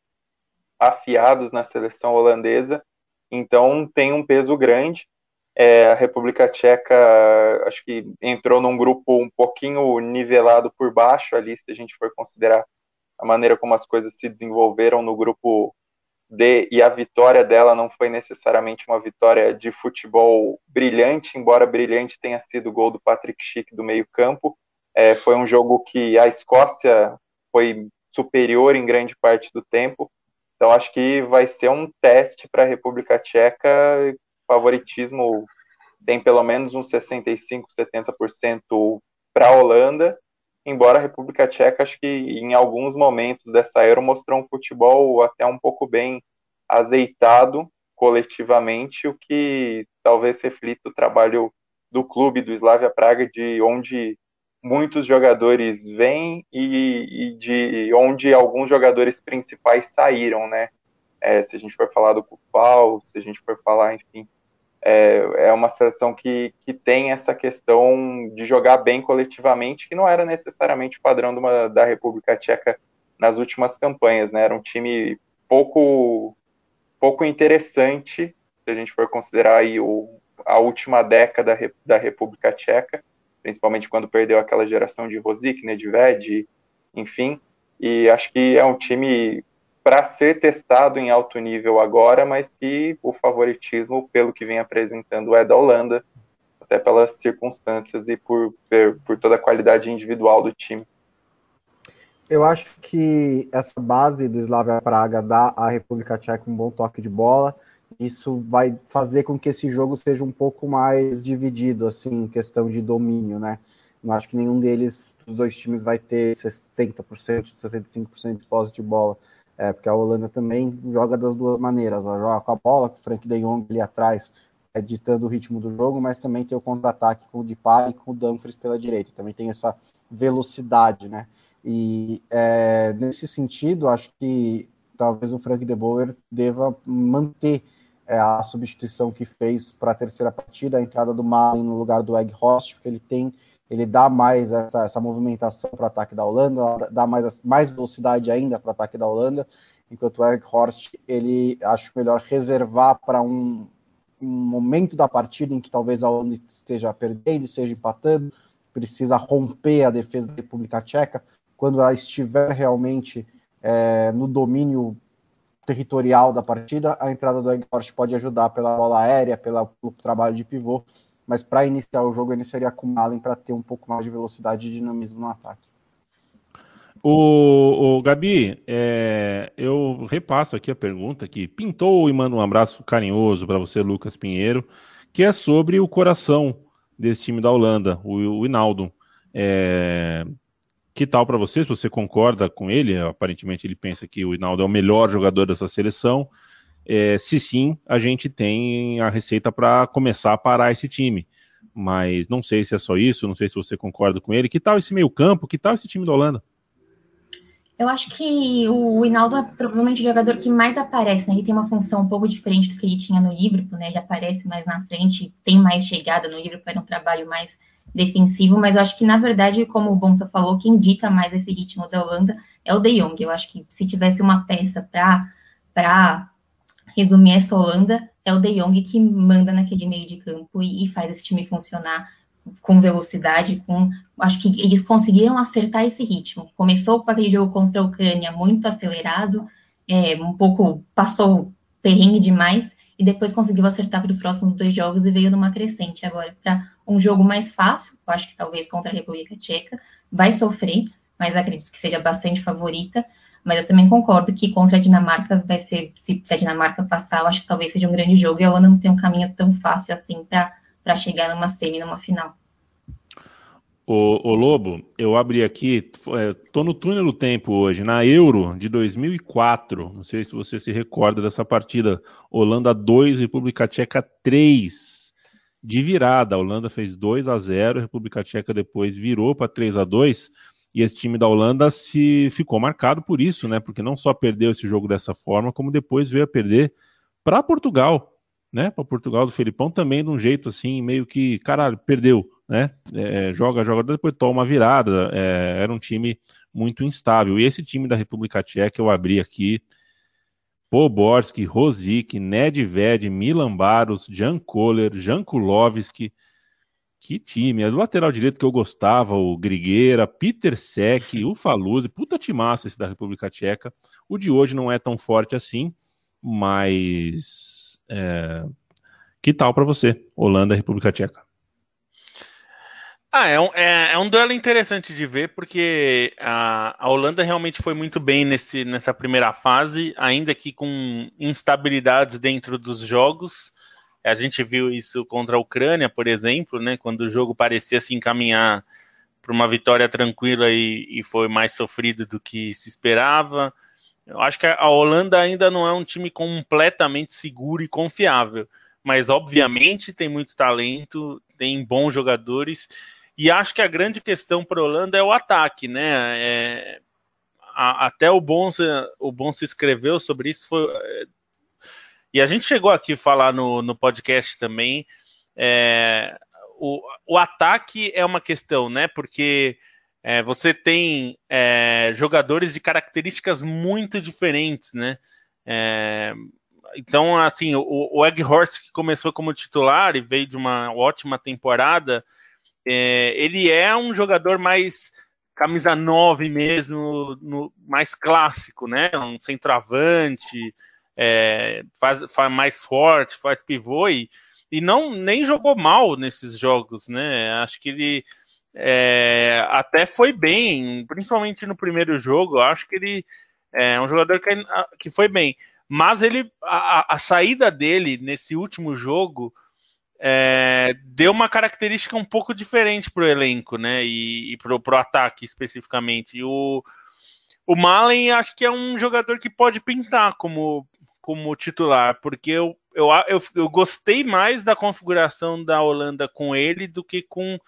afiados na seleção holandesa, então tem um peso grande. É, a República Tcheca, acho que entrou num grupo um pouquinho nivelado por baixo ali, se a gente for considerar a maneira como as coisas se desenvolveram no grupo D, e a vitória dela não foi necessariamente uma vitória de futebol brilhante, embora brilhante tenha sido o gol do Patrick Schick do meio-campo. É, foi um jogo que a Escócia foi superior em grande parte do tempo, então acho que vai ser um teste para a República Tcheca favoritismo tem pelo menos uns 65, 70% para a Holanda, embora a República Tcheca, acho que em alguns momentos dessa Euro mostrou um futebol até um pouco bem azeitado coletivamente, o que talvez reflita o trabalho do clube do Slavia Praga, de onde muitos jogadores vêm e, e de onde alguns jogadores principais saíram, né? É, se a gente for falar do Cupal, se a gente for falar, enfim, é, é uma seleção que, que tem essa questão de jogar bem coletivamente, que não era necessariamente o padrão uma, da República Tcheca nas últimas campanhas, né? Era um time pouco, pouco interessante, se a gente for considerar aí o, a última década da República Tcheca, principalmente quando perdeu aquela geração de Rosic, Nedved, enfim, e acho que é um time para ser testado em alto nível agora, mas que o favoritismo, pelo que vem apresentando, é da Holanda, até pelas circunstâncias e por, por toda a qualidade individual do time. Eu acho que essa base do Slavia Praga dá à República Tcheca um bom toque de bola. Isso vai fazer com que esse jogo seja um pouco mais dividido, assim, em questão de domínio, né? Não acho que nenhum deles, dos dois times, vai ter 70%, 65% de posse de bola. É, porque a Holanda também joga das duas maneiras. Ela joga com a bola, com o Frank de Jong ali atrás, é, ditando o ritmo do jogo, mas também tem o contra-ataque com o Depay e com o Dumfries pela direita. Também tem essa velocidade, né? E é, nesse sentido, acho que talvez o Frank de Boer deva manter é, a substituição que fez para a terceira partida, a entrada do Malin no lugar do Egg Host, porque ele tem ele dá mais essa, essa movimentação para o ataque da Holanda, dá mais, mais velocidade ainda para o ataque da Holanda, enquanto o Eric Horst, ele acho melhor reservar para um, um momento da partida em que talvez a Holanda esteja perdendo, esteja empatando, precisa romper a defesa da República Tcheca, quando ela estiver realmente é, no domínio territorial da partida, a entrada do Horst pode ajudar pela bola aérea, pela, pelo trabalho de pivô, mas para iniciar o jogo eu iniciaria com o para ter um pouco mais de velocidade e dinamismo no ataque. O, o Gabi, é, eu repasso aqui a pergunta que pintou e mando um abraço carinhoso para você, Lucas Pinheiro, que é sobre o coração desse time da Holanda, o, o Inaldo. É, que tal para você? Se você concorda com ele, aparentemente ele pensa que o Inaldo é o melhor jogador dessa seleção. É, se sim, a gente tem a receita para começar a parar esse time. Mas não sei se é só isso, não sei se você concorda com ele. Que tal esse meio-campo? Que tal esse time da Holanda? Eu acho que o Hinaldo é provavelmente o jogador que mais aparece, né? Ele tem uma função um pouco diferente do que ele tinha no Liverpool, né? Ele aparece mais na frente, tem mais chegada no Liverpool, era um trabalho mais defensivo, mas eu acho que, na verdade, como o Bonsa falou, quem dita mais esse ritmo da Holanda é o De Jong. Eu acho que se tivesse uma peça para resumir essa Holanda, é o De Jong que manda naquele meio de campo e, e faz esse time funcionar com velocidade, com acho que eles conseguiram acertar esse ritmo. Começou com aquele jogo contra a Ucrânia muito acelerado, é, um pouco passou perrengue demais e depois conseguiu acertar para os próximos dois jogos e veio numa crescente agora para um jogo mais fácil. Eu acho que talvez contra a República Tcheca vai sofrer, mas acredito que seja bastante favorita. Mas eu também concordo que contra a Dinamarca vai ser, se, se a Dinamarca passar, eu acho que talvez seja um grande jogo e a Holanda não tem um caminho tão fácil assim para chegar numa semi, numa final. O, Lobo, eu abri aqui, é, tô no túnel do tempo hoje, na Euro de 2004. Não sei se você se recorda dessa partida. Holanda 2, República Tcheca 3. De virada, a Holanda fez 2 a 0, a República Tcheca depois virou para 3 a 2 e esse time da Holanda se ficou marcado por isso, né? Porque não só perdeu esse jogo dessa forma, como depois veio a perder para Portugal, né? Para Portugal do Felipão também de um jeito assim, meio que, caralho, perdeu, né? É, joga, joga, depois toma uma virada. É, era um time muito instável. E esse time da República Tcheca eu abri aqui. Poborski, Rosic, Nedved, Milan Baros, Jan Kohler, Jan Kulowski. Que time. O lateral direito que eu gostava, o Grigueira, Peter Sek, o Faluzzi. Puta timaço esse da República Tcheca. O de hoje não é tão forte assim, mas... É... Que tal para você, Holanda e República Tcheca? Ah, é um, é, é um duelo interessante de ver, porque a, a Holanda realmente foi muito bem nesse, nessa primeira fase, ainda que com instabilidades dentro dos jogos. A gente viu isso contra a Ucrânia, por exemplo, né, quando o jogo parecia se encaminhar para uma vitória tranquila e, e foi mais sofrido do que se esperava. Eu acho que a Holanda ainda não é um time completamente seguro e confiável, mas obviamente tem muito talento, tem bons jogadores e acho que a grande questão para a Holanda é o ataque, né? É, a, até o Bonsa, o escreveu sobre isso. Foi, é, e a gente chegou aqui a falar no, no podcast também. É, o, o ataque é uma questão, né? Porque é, você tem é, jogadores de características muito diferentes, né? É, então, assim, o, o Egghorst, que começou como titular e veio de uma ótima temporada, é, ele é um jogador mais camisa 9 mesmo, no, mais clássico, né? Um centroavante, é, faz, faz mais forte, faz pivô e, e não nem jogou mal nesses jogos, né? Acho que ele é, até foi bem, principalmente no primeiro jogo. Acho que ele é um jogador que, que foi bem, mas ele a, a saída dele nesse último jogo é, deu uma característica um pouco diferente para o elenco, né? E, e para o ataque especificamente. E o, o Malen acho que é um jogador que pode pintar como, como titular, porque eu, eu, eu, eu gostei mais da configuração da Holanda com ele do que com,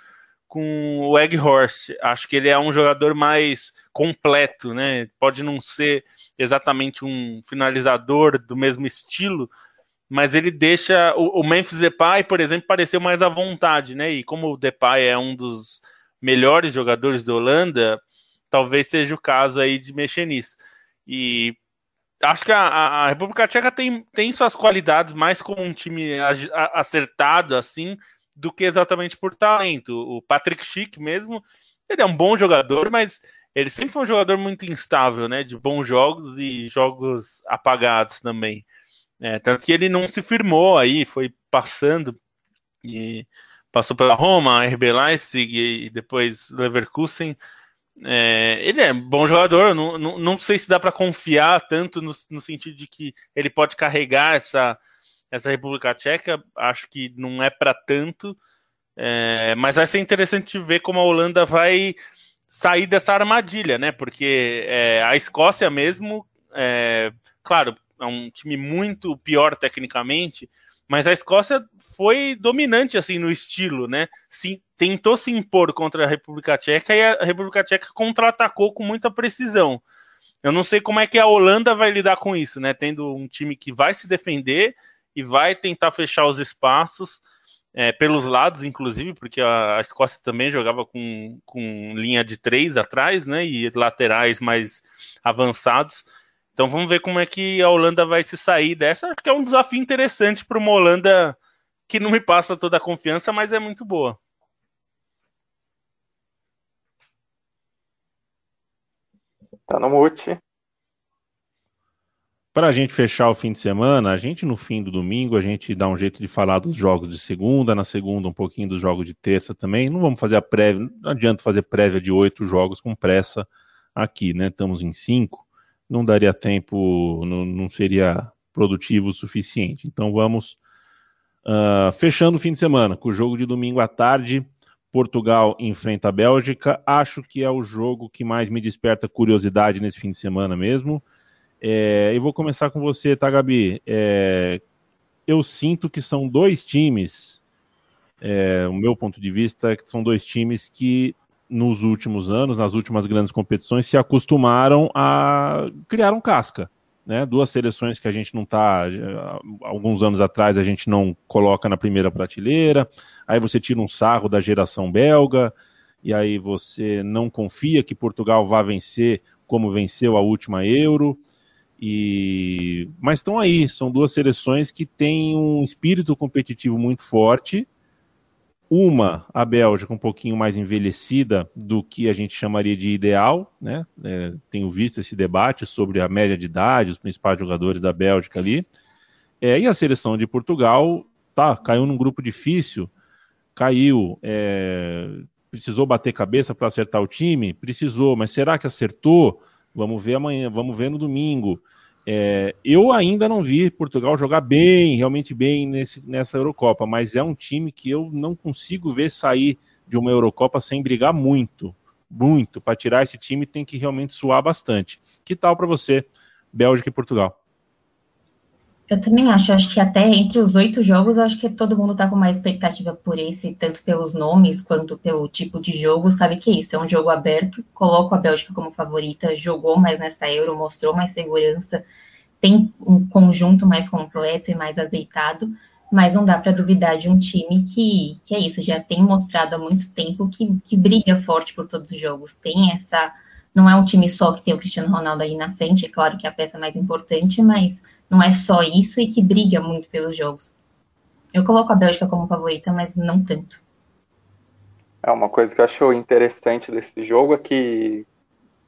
com o Egghorst. Acho que ele é um jogador mais completo, né? Pode não ser exatamente um finalizador do mesmo estilo, mas ele deixa o, o, Memphis Depay, por exemplo, pareceu mais à vontade, né? E como o Depay é um dos melhores jogadores da Holanda, talvez seja o caso aí de mexer nisso. E acho que a, a República Tcheca tem, tem suas qualidades mais como um time acertado assim do que exatamente por talento. O Patrick Schick mesmo, ele é um bom jogador, mas ele sempre foi um jogador muito instável, né? De bons jogos e jogos apagados também. É, tanto que ele não se firmou aí, foi passando e passou pela Roma, RB Leipzig e depois Leverkusen. É, ele é bom jogador, não, não, não sei se dá para confiar tanto no, no, sentido de que ele pode carregar essa, essa República Tcheca, acho que não é para tanto, é, mas vai ser interessante ver como a Holanda vai sair dessa armadilha, né? Porque é, a Escócia mesmo, é, claro, é um time muito pior tecnicamente, mas a Escócia foi dominante assim no estilo, né? Se, tentou se impor contra a República Tcheca e a República Tcheca contra-atacou com muita precisão. Eu não sei como é que a Holanda vai lidar com isso, né? Tendo um time que vai se defender e vai tentar fechar os espaços é, pelos lados, inclusive, porque a, a, Escócia também jogava com, com linha de três atrás, né? E laterais mais avançados. Então vamos ver como é que a Holanda vai se sair dessa. Acho que é um desafio interessante para uma Holanda que não me passa toda a confiança, mas é muito boa. Tá no mute. Para a gente fechar o fim de semana, a gente no fim do domingo, a gente dá um jeito de falar dos jogos de segunda, na segunda um pouquinho dos jogos de terça também. Não vamos fazer a prévia, não adianta fazer prévia de oito jogos com pressa aqui, né? Estamos em cinco não daria tempo, não, não seria produtivo o suficiente. Então vamos uh, fechando o fim de semana com o jogo de domingo à tarde. Portugal enfrenta a Bélgica. Acho que é o jogo que mais me desperta curiosidade nesse fim de semana mesmo. É, eu vou começar com você, tá, Gabi? É, eu sinto que são dois times, é, o meu ponto de vista é que são dois times que nos últimos anos, nas últimas grandes competições, se acostumaram a criar um casca. Né? Duas seleções que a gente não está, alguns anos atrás a gente não coloca na primeira prateleira, aí você tira um sarro da geração belga, e aí você não confia que Portugal vá vencer como venceu a última Euro, E mas estão aí, são duas seleções que têm um espírito competitivo muito forte. Uma, a Bélgica, um pouquinho mais envelhecida do que a gente chamaria de ideal, né? É, tenho visto esse debate sobre a média de idade, os principais jogadores da Bélgica ali. É, e a seleção de Portugal, tá, caiu num grupo difícil, caiu, é, precisou bater cabeça para acertar o time? Precisou, mas será que acertou? Vamos ver amanhã, vamos ver no domingo. É, eu ainda não vi Portugal jogar bem, realmente bem nesse, nessa Eurocopa, mas é um time que eu não consigo ver sair de uma Eurocopa sem brigar muito, muito. Para tirar esse time tem que realmente suar bastante. Que tal para você, Bélgica e Portugal? Eu também acho, acho que até entre os oito jogos, acho que todo mundo tá com mais expectativa por esse, tanto pelos nomes quanto pelo tipo de jogo, sabe que é isso, é um jogo aberto, coloco a Bélgica como favorita, jogou mais nessa Euro, mostrou mais segurança, tem um conjunto mais completo e mais azeitado, mas não dá para duvidar de um time que, que é isso, já tem mostrado há muito tempo que, que briga forte por todos os jogos, tem essa, não é um time só que tem o Cristiano Ronaldo aí na frente, é claro que é a peça mais importante, mas não é só isso e que briga muito pelos jogos. Eu coloco a Bélgica como favorita, mas não tanto. É uma coisa que eu acho interessante desse jogo é que,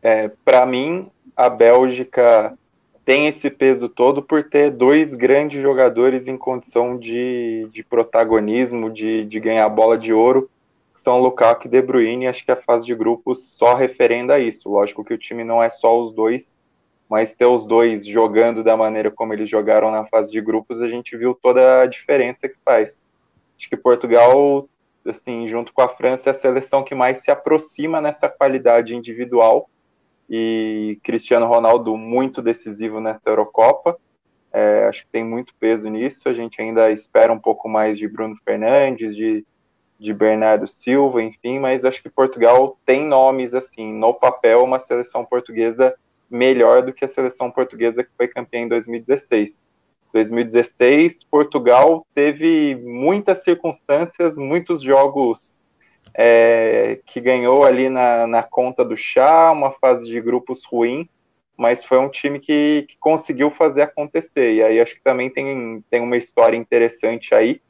é, para mim, a Bélgica tem esse peso todo por ter dois grandes jogadores em condição de, de protagonismo, de, de ganhar a bola de ouro, que são Lukaku e De Bruyne. Acho que a fase de grupos só referenda isso. Lógico que o time não é só os dois, mas ter os dois jogando da maneira como eles jogaram na fase de grupos, a gente viu toda a diferença que faz. Acho que Portugal, assim, junto com a França, é a seleção que mais se aproxima nessa qualidade individual. E Cristiano Ronaldo muito decisivo nessa Eurocopa. É, acho que tem muito peso nisso. A gente ainda espera um pouco mais de Bruno Fernandes, de, de Bernardo Silva, enfim, mas acho que Portugal tem nomes assim, no papel, uma seleção portuguesa melhor do que a seleção portuguesa que foi campeã em 2016. 2016, Portugal teve muitas circunstâncias, muitos jogos é, que ganhou ali na, na conta do chá, uma fase de grupos ruim, mas foi um time que, que, conseguiu fazer acontecer. E aí acho que também tem, tem uma história interessante aí,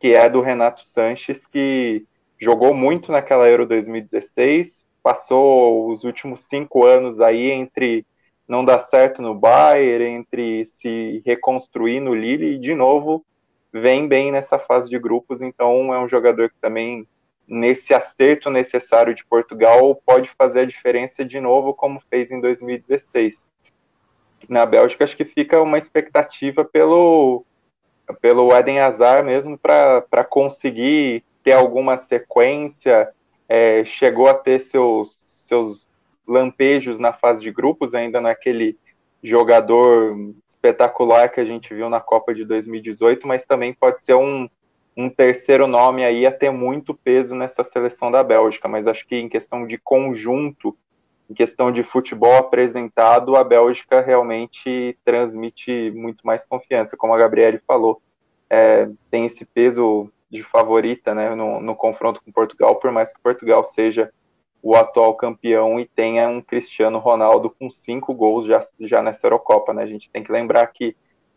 que é a do Renato Sanches, que jogou muito naquela Euro 2016, passou os últimos cinco anos aí entre não dar certo no Bayern, entre se reconstruir no Lille e de novo vem bem nessa fase de grupos, então é um jogador que também nesse acerto necessário de Portugal pode fazer a diferença de novo como fez em 2016. Na Bélgica acho que fica uma expectativa pelo pelo Eden Hazard mesmo para conseguir ter alguma sequência é, chegou a ter seus, seus lampejos na fase de grupos, ainda naquele jogador espetacular que a gente viu na Copa de 2018, mas também pode ser um, um terceiro nome aí a ter muito peso nessa seleção da Bélgica, mas acho que em questão de conjunto, em questão de futebol apresentado, a Bélgica realmente transmite muito mais confiança, como a Gabriele falou, é, tem esse peso de favorita né, no, no confronto com Portugal, por mais que Portugal seja o atual campeão e tenha um Cristiano Ronaldo com cinco gols já, já nessa Eurocopa. Né? A gente tem que lembrar que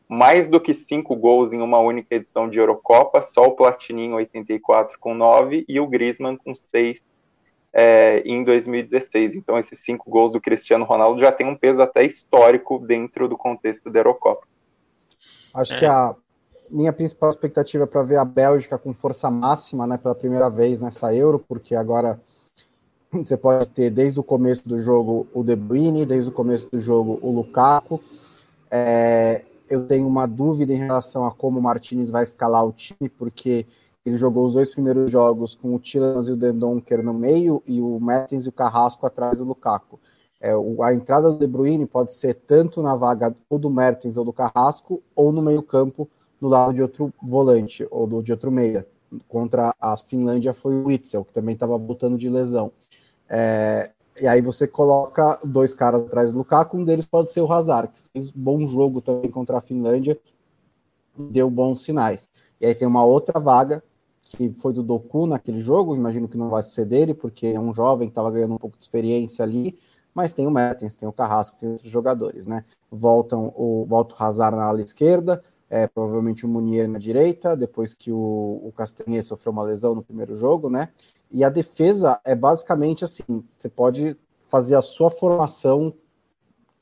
mais do que cinco gols em uma única edição de Eurocopa, só o Platini em 84 com nove e o Griezmann com seis é, em 2016. Então esses cinco gols do Cristiano Ronaldo já tem um peso até histórico dentro do contexto da Eurocopa. Acho é. que a, minha principal expectativa é para ver a Bélgica com força máxima, né, pela primeira vez nessa Euro, porque agora você pode ter desde o começo do jogo o De Bruyne, desde o começo do jogo o Lukaku. É, eu tenho uma dúvida em relação a como o Martinez vai escalar o time, porque ele jogou os dois primeiros jogos com o Tillemans e o Dendonker no meio e o Mertens e o Carrasco atrás do Lukaku. É, a entrada do De Bruyne pode ser tanto na vaga ou do Mertens ou do Carrasco, ou no meio campo do lado de outro volante ou do, de outro meia. Contra a Finlândia foi o Witzel, que também estava voltando de lesão. É, e aí você coloca dois caras atrás do Lukaku, um deles pode ser o Hazard, que fez bom jogo também contra a Finlândia, deu bons sinais. E aí tem uma outra vaga, que foi do Doku naquele jogo, imagino que não vai ser dele, porque é um jovem que estava ganhando um pouco de experiência ali, mas tem o Mertens, tem o Carrasco, tem outros jogadores, né? Voltam o, volta o Hazard na ala esquerda, é, provavelmente o Munier na direita, depois que o, o Castanhe sofreu uma lesão no primeiro jogo, né? E a defesa é basicamente assim: você pode fazer a sua formação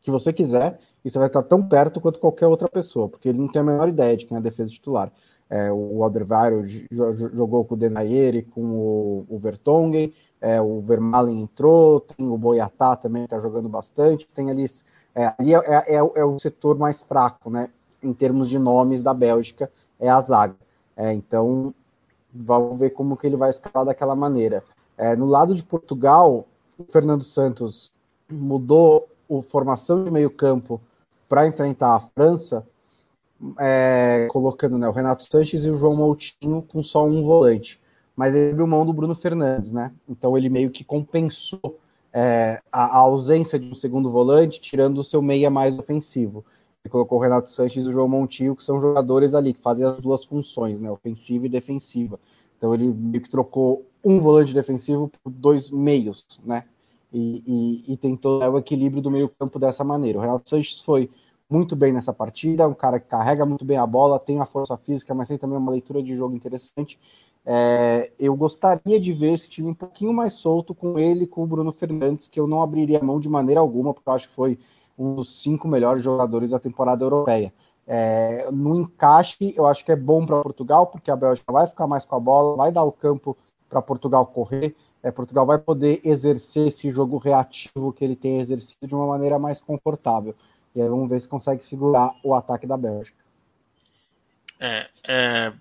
que você quiser, e você vai estar tão perto quanto qualquer outra pessoa, porque ele não tem a menor ideia de quem é a defesa titular. É, o Alderweireld jogou com o Denayer com o, o Vertonghen, é, o Vermaelen entrou, tem o Boiatá também está jogando bastante, tem ali, é, ali é, é, é, o setor mais fraco, né, em termos de nomes da Bélgica, é a zaga. É, então, vamos ver como que ele vai escalar daquela maneira. É, no lado de Portugal, o Fernando Santos mudou a formação de meio campo para enfrentar a França, é, colocando né, o Renato Sanches e o João Moutinho com só um volante. Mas ele abriu mão do Bruno Fernandes, né? Então ele meio que compensou é, a, a, ausência de um segundo volante, tirando o seu meia mais ofensivo. Colocou o Renato Sanches e o João Montijo, que são jogadores ali que fazem as duas funções, né? Ofensiva e defensiva. Então ele meio que trocou um volante defensivo por dois meios, né? E, e, e tentou o equilíbrio do meio campo dessa maneira. O Renato Sanches foi muito bem nessa partida, um cara que carrega muito bem a bola, tem uma força física, mas tem também uma leitura de jogo interessante. É, eu gostaria de ver esse time um pouquinho mais solto com ele, com o Bruno Fernandes, que eu não abriria mão de maneira alguma, porque eu acho que foi um dos cinco melhores jogadores da temporada europeia. É, no encaixe, eu acho que é bom para Portugal, porque a Bélgica vai ficar mais com a bola, vai dar o campo para Portugal correr. É, Portugal vai poder exercer esse jogo reativo que ele tem exercido de uma maneira mais confortável. E aí vamos ver se consegue segurar o ataque da Bélgica. É, é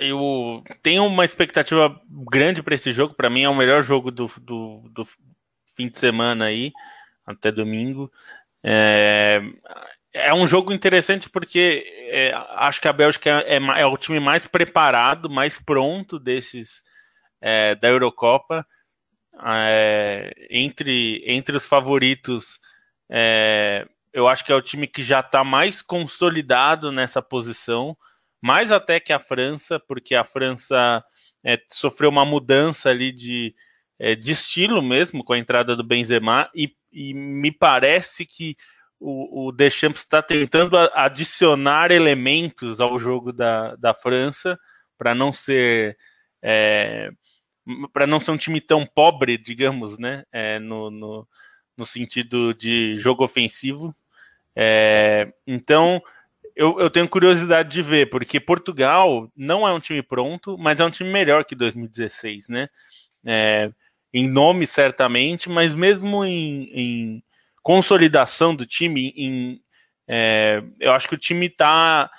eu tenho uma expectativa grande para esse jogo. Para mim é o melhor jogo do, do, do, fim de semana aí, até domingo. É, é um jogo interessante porque é, acho que a Bélgica é, é, o time mais preparado, mais pronto desses é, da Eurocopa. É, entre, entre os favoritos, é, eu acho que é o time que já está mais consolidado nessa posição, mais até que a França, porque a França é, sofreu uma mudança ali de, é, de estilo mesmo com a entrada do Benzema, e, e me parece que o, o Deschamps está tentando adicionar elementos ao jogo da, da França para não ser é, para não ser um time tão pobre, digamos, né, é, no, no, no, sentido de jogo ofensivo. É, então, eu, eu, tenho curiosidade de ver, porque Portugal não é um time pronto, mas é um time melhor que 2016, né? Em nome, certamente, mas mesmo em, em consolidação do time, em, é, eu acho que o time está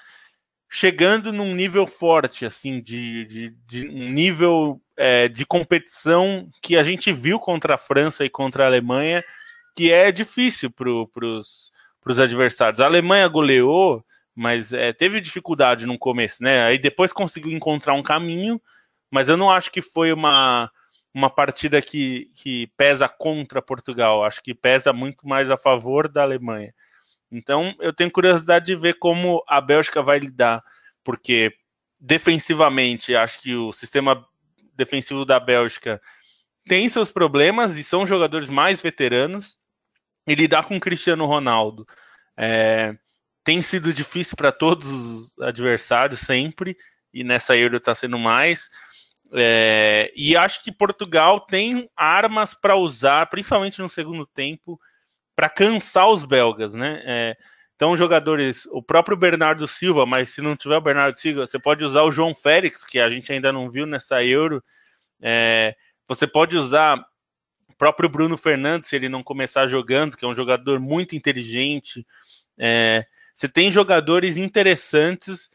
chegando num nível forte, assim, de, de, de um nível é, de competição que a gente viu contra a França e contra a Alemanha, que é difícil para os adversários. A Alemanha goleou, mas é, teve dificuldade no começo, né? Aí depois conseguiu encontrar um caminho, mas eu não acho que foi uma, uma partida que, que pesa contra Portugal, acho que pesa muito mais a favor da Alemanha. Então, eu tenho curiosidade de ver como a Bélgica vai lidar, porque defensivamente, acho que o sistema defensivo da Bélgica tem seus problemas e são jogadores mais veteranos. E lidar com Cristiano Ronaldo é, tem sido difícil para todos os adversários sempre, e nessa Euro está sendo mais. É, e acho que Portugal tem armas para usar, principalmente no segundo tempo, para cansar os belgas, né? É, então, jogadores, o próprio Bernardo Silva, mas se não tiver o Bernardo Silva, você pode usar o João Félix, que a gente ainda não viu nessa Euro. É, você pode usar o próprio Bruno Fernandes, se ele não começar jogando, que é um jogador muito inteligente. É, você tem jogadores interessantes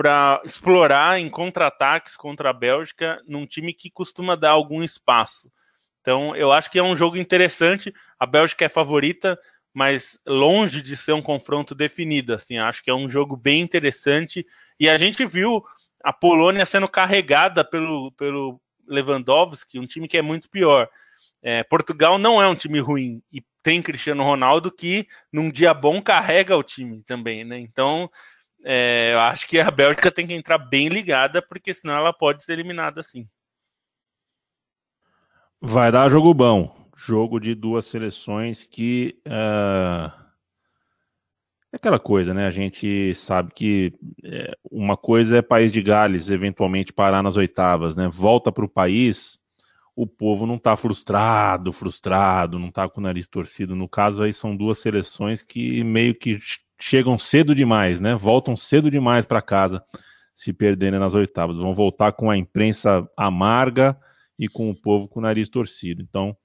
para explorar em contra-ataques contra a Bélgica num time que costuma dar algum espaço. Então, eu acho que é um jogo interessante. A Bélgica é favorita, mas longe de ser um confronto definido. Assim, acho que é um jogo bem interessante. E a gente viu a Polônia sendo carregada pelo, pelo Lewandowski, um time que é muito pior. É, Portugal não é um time ruim e tem Cristiano Ronaldo que num dia bom carrega o time também, né? Então é, eu acho que a Bélgica tem que entrar bem ligada, porque senão ela pode ser eliminada assim. Vai dar jogo bom. jogo de duas seleções que uh, é aquela coisa, né? A gente sabe que é, uma coisa é país de Gales eventualmente parar nas oitavas, né? Volta para o país, o povo não está frustrado, frustrado, não está com o nariz torcido. No caso aí são duas seleções que meio que chegam cedo demais, né? Voltam cedo demais para casa, se perderem nas oitavas. Vão voltar com a imprensa amarga e com o povo com o nariz torcido. Então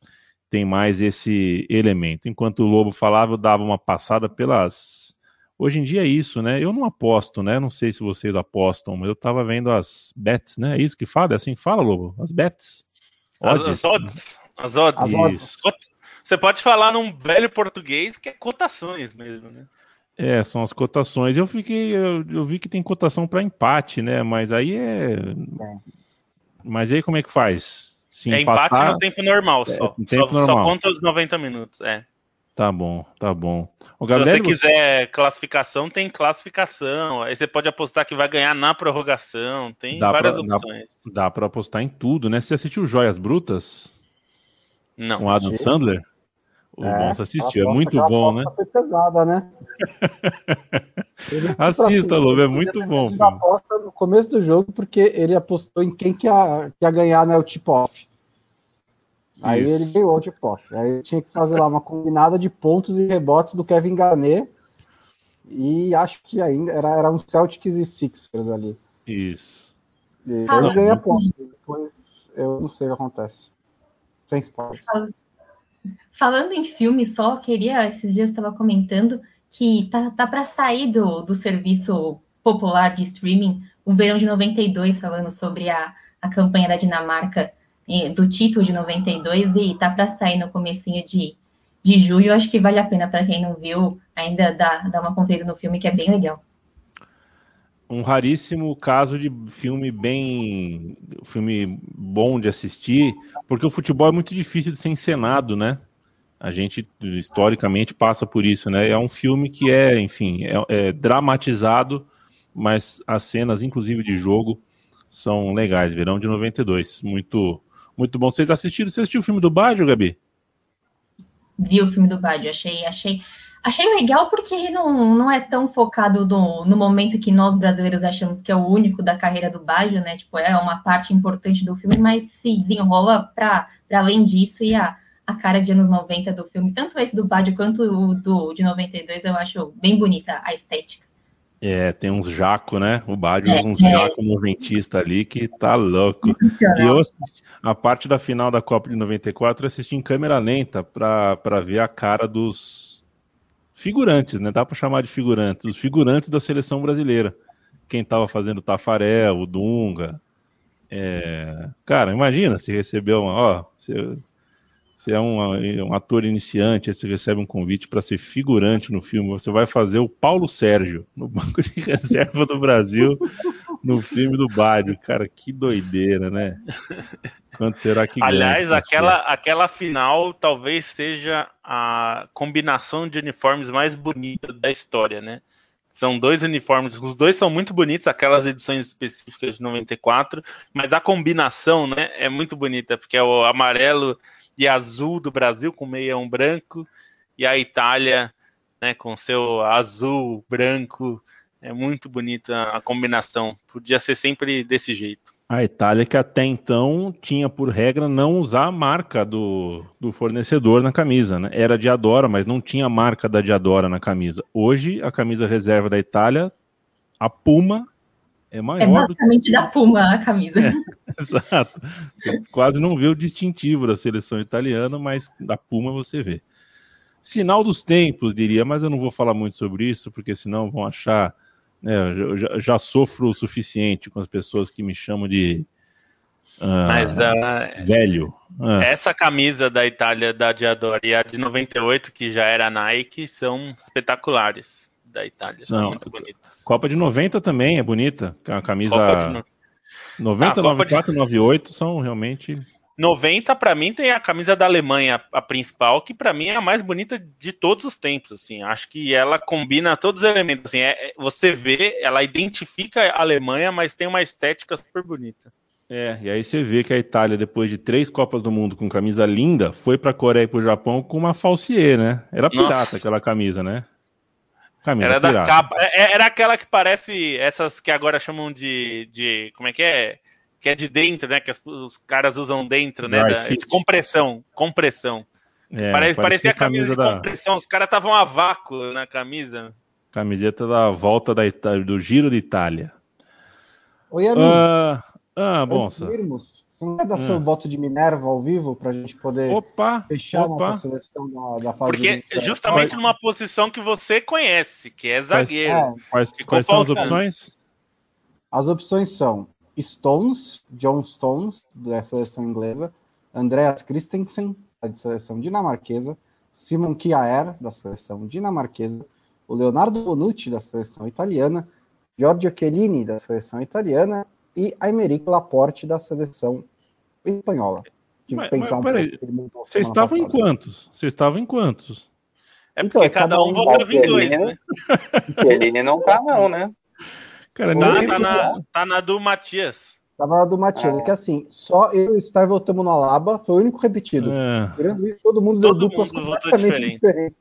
tem mais esse elemento. Enquanto o Lobo falava, eu dava uma passada pelas Hoje em dia é isso, né? Eu não aposto, né? Não sei se vocês apostam, mas eu tava vendo as bets, né? É isso que fala? É assim que fala, Lobo? As bets. Odds. As, odds. As odds. As odds. Você pode falar num velho português que é cotações mesmo, né? É, são as cotações. Eu fiquei, eu, eu vi que tem cotação para empate, né? Mas aí é... é. Mas aí como é que faz? Se é empatar... empate no tempo normal é, só. É, tempo só, normal. só conta os 90 minutos, é. Tá bom, tá bom. O Se você quiser classificação, tem classificação. Aí você pode apostar que vai ganhar na prorrogação. Tem dá várias pra, opções. Dá, dá para apostar em tudo, né? Você assistiu Joias Brutas? Não. Com Adam Sandler? O é, bom você assistiu, é muito bom, né? Foi pesada, né? Assista, assim, Lobo, é muito bom. Ele aposta no começo do jogo porque ele apostou em quem que ia, que ia ganhar né, o tip-off. Aí Isso. ele ganhou de poste. Aí tinha que fazer lá uma combinada de pontos e rebotes do Kevin Garnett. E acho que ainda era, era um Celtics e Sixers ali. Isso. E ele ganha pontos. Depois eu não sei o que acontece. Sem spoilers. Falando em filme só, queria, esses dias estava comentando que tá, tá para sair do, do serviço popular de streaming o verão de 92, falando sobre a, a campanha da Dinamarca do título de 92 e tá para sair no comecinho de, de julho. Acho que vale a pena para quem não viu ainda dar, dar uma conferida no filme que é bem legal. Um raríssimo caso de filme bem, filme bom de assistir, porque o futebol é muito difícil de ser encenado, né? A gente historicamente passa por isso, né? É um filme que é, enfim, é, é dramatizado, mas as cenas, inclusive de jogo, são legais. Verão de 92, muito muito bom. Vocês assistiram? Você assistiu o filme do Badio, Gabi? Vi o filme do Badio, achei, achei, achei legal porque ele não, não é tão focado no, no momento que nós brasileiros achamos que é o único da carreira do Badio, né? Tipo, é uma parte importante do filme, mas se desenrola para além disso e a, a cara de anos 90 do filme, tanto esse do Badio quanto o do de 92, eu acho bem bonita a estética. É, tem uns jaco, né? O Bádio é, uns é. jaco noventista ali que tá louco. E eu assisti, a parte da final da Copa de 94 eu assisti em câmera lenta para ver a cara dos figurantes, né? Dá para chamar de figurantes, os figurantes da seleção brasileira. Quem tava fazendo o Tafarel, o Dunga. É... Cara, imagina se recebeu uma. Ó, você você é um, um ator iniciante, você recebe um convite para ser figurante no filme, você vai fazer o Paulo Sérgio no banco de reserva do Brasil no filme do Bádio. Cara, que doideira, né? Quanto será que Aliás, ganha, aquela, aquela final talvez seja a combinação de uniformes mais bonita da história, né? São dois uniformes, os dois são muito bonitos, aquelas edições específicas de 94, mas a combinação, né, é muito bonita, porque é o amarelo e azul do Brasil com meião branco e a Itália né, com seu azul branco. É muito bonita a combinação. Podia ser sempre desse jeito. A Itália que até então tinha por regra não usar a marca do, do fornecedor na camisa, né? Era Diadora, mas não tinha a marca da Diadora na camisa. Hoje, a camisa reserva da Itália, a Puma, é maior. É basicamente do... da Puma a camisa. É, exato. Você quase não vê o distintivo da seleção italiana, mas da Puma você vê. Sinal dos tempos, diria, mas eu não vou falar muito sobre isso, porque senão vão achar. Né, eu já, já sofro o suficiente com as pessoas que me chamam de uh, mas, uh, velho. Uh. Essa camisa da Itália da Diadora e a de 98, que já era Nike, são espetaculares da Itália. São, são bonitas. Copa de 90 também é bonita. A camisa. No... 90, ah, 94, de... 98 são realmente. 90 para mim tem a camisa da Alemanha, a principal, que para mim é a mais bonita de todos os tempos, assim. Acho que ela combina todos os elementos, assim. É, é você vê, ela identifica a Alemanha, mas tem uma estética super bonita. É, e aí você vê que a Itália, depois de três Copas do Mundo com camisa linda, foi para a Coreia e para o Japão com uma falsier, né? Era pirata Nossa. aquela camisa, né? Camisa era pirata. da capa. É, é, era aquela que parece essas que agora chamam de. de como é que é? Que é de dentro, né? Que as, os caras usam dentro, né? Da, de compressão. Compressão. É, parecia, parecia a camisa, camisa da... compressão. Os caras estavam a vácuo na camisa. Camiseta da volta da Itália, do Giro de Itália. Oi, amigo. Uh, ah, bom. Você não quer dar seu voto de Minerva ao vivo para a gente poder opa, fechar opa. nossa seleção da, da fase Porque justamente numa posição que você conhece, que é zagueiro. É. Quais, quais são as opções? As opções são Stones, John Stones, da seleção inglesa, Andreas Christensen, da seleção dinamarquesa, Simon Kjaer, da seleção dinamarquesa, o Leonardo Bonucci, da seleção italiana, Giorgio Chiellini, da seleção italiana, e Aymeric Laporte da seleção espanhola. Tive mas, pensar mas, um pouco. Vocês estavam em quantos? Vocês estavam em quantos? É então, porque então, cada um votava em dois, né? Ele não tá, não, né? Cara, tá, tá, na, tá na do Matias. Tava na do Matias. É. que assim, só eu e o Star votamos no Alaba, foi o único repetido. É. Isso, todo mundo todo deu duplas completamente diferente. diferentes.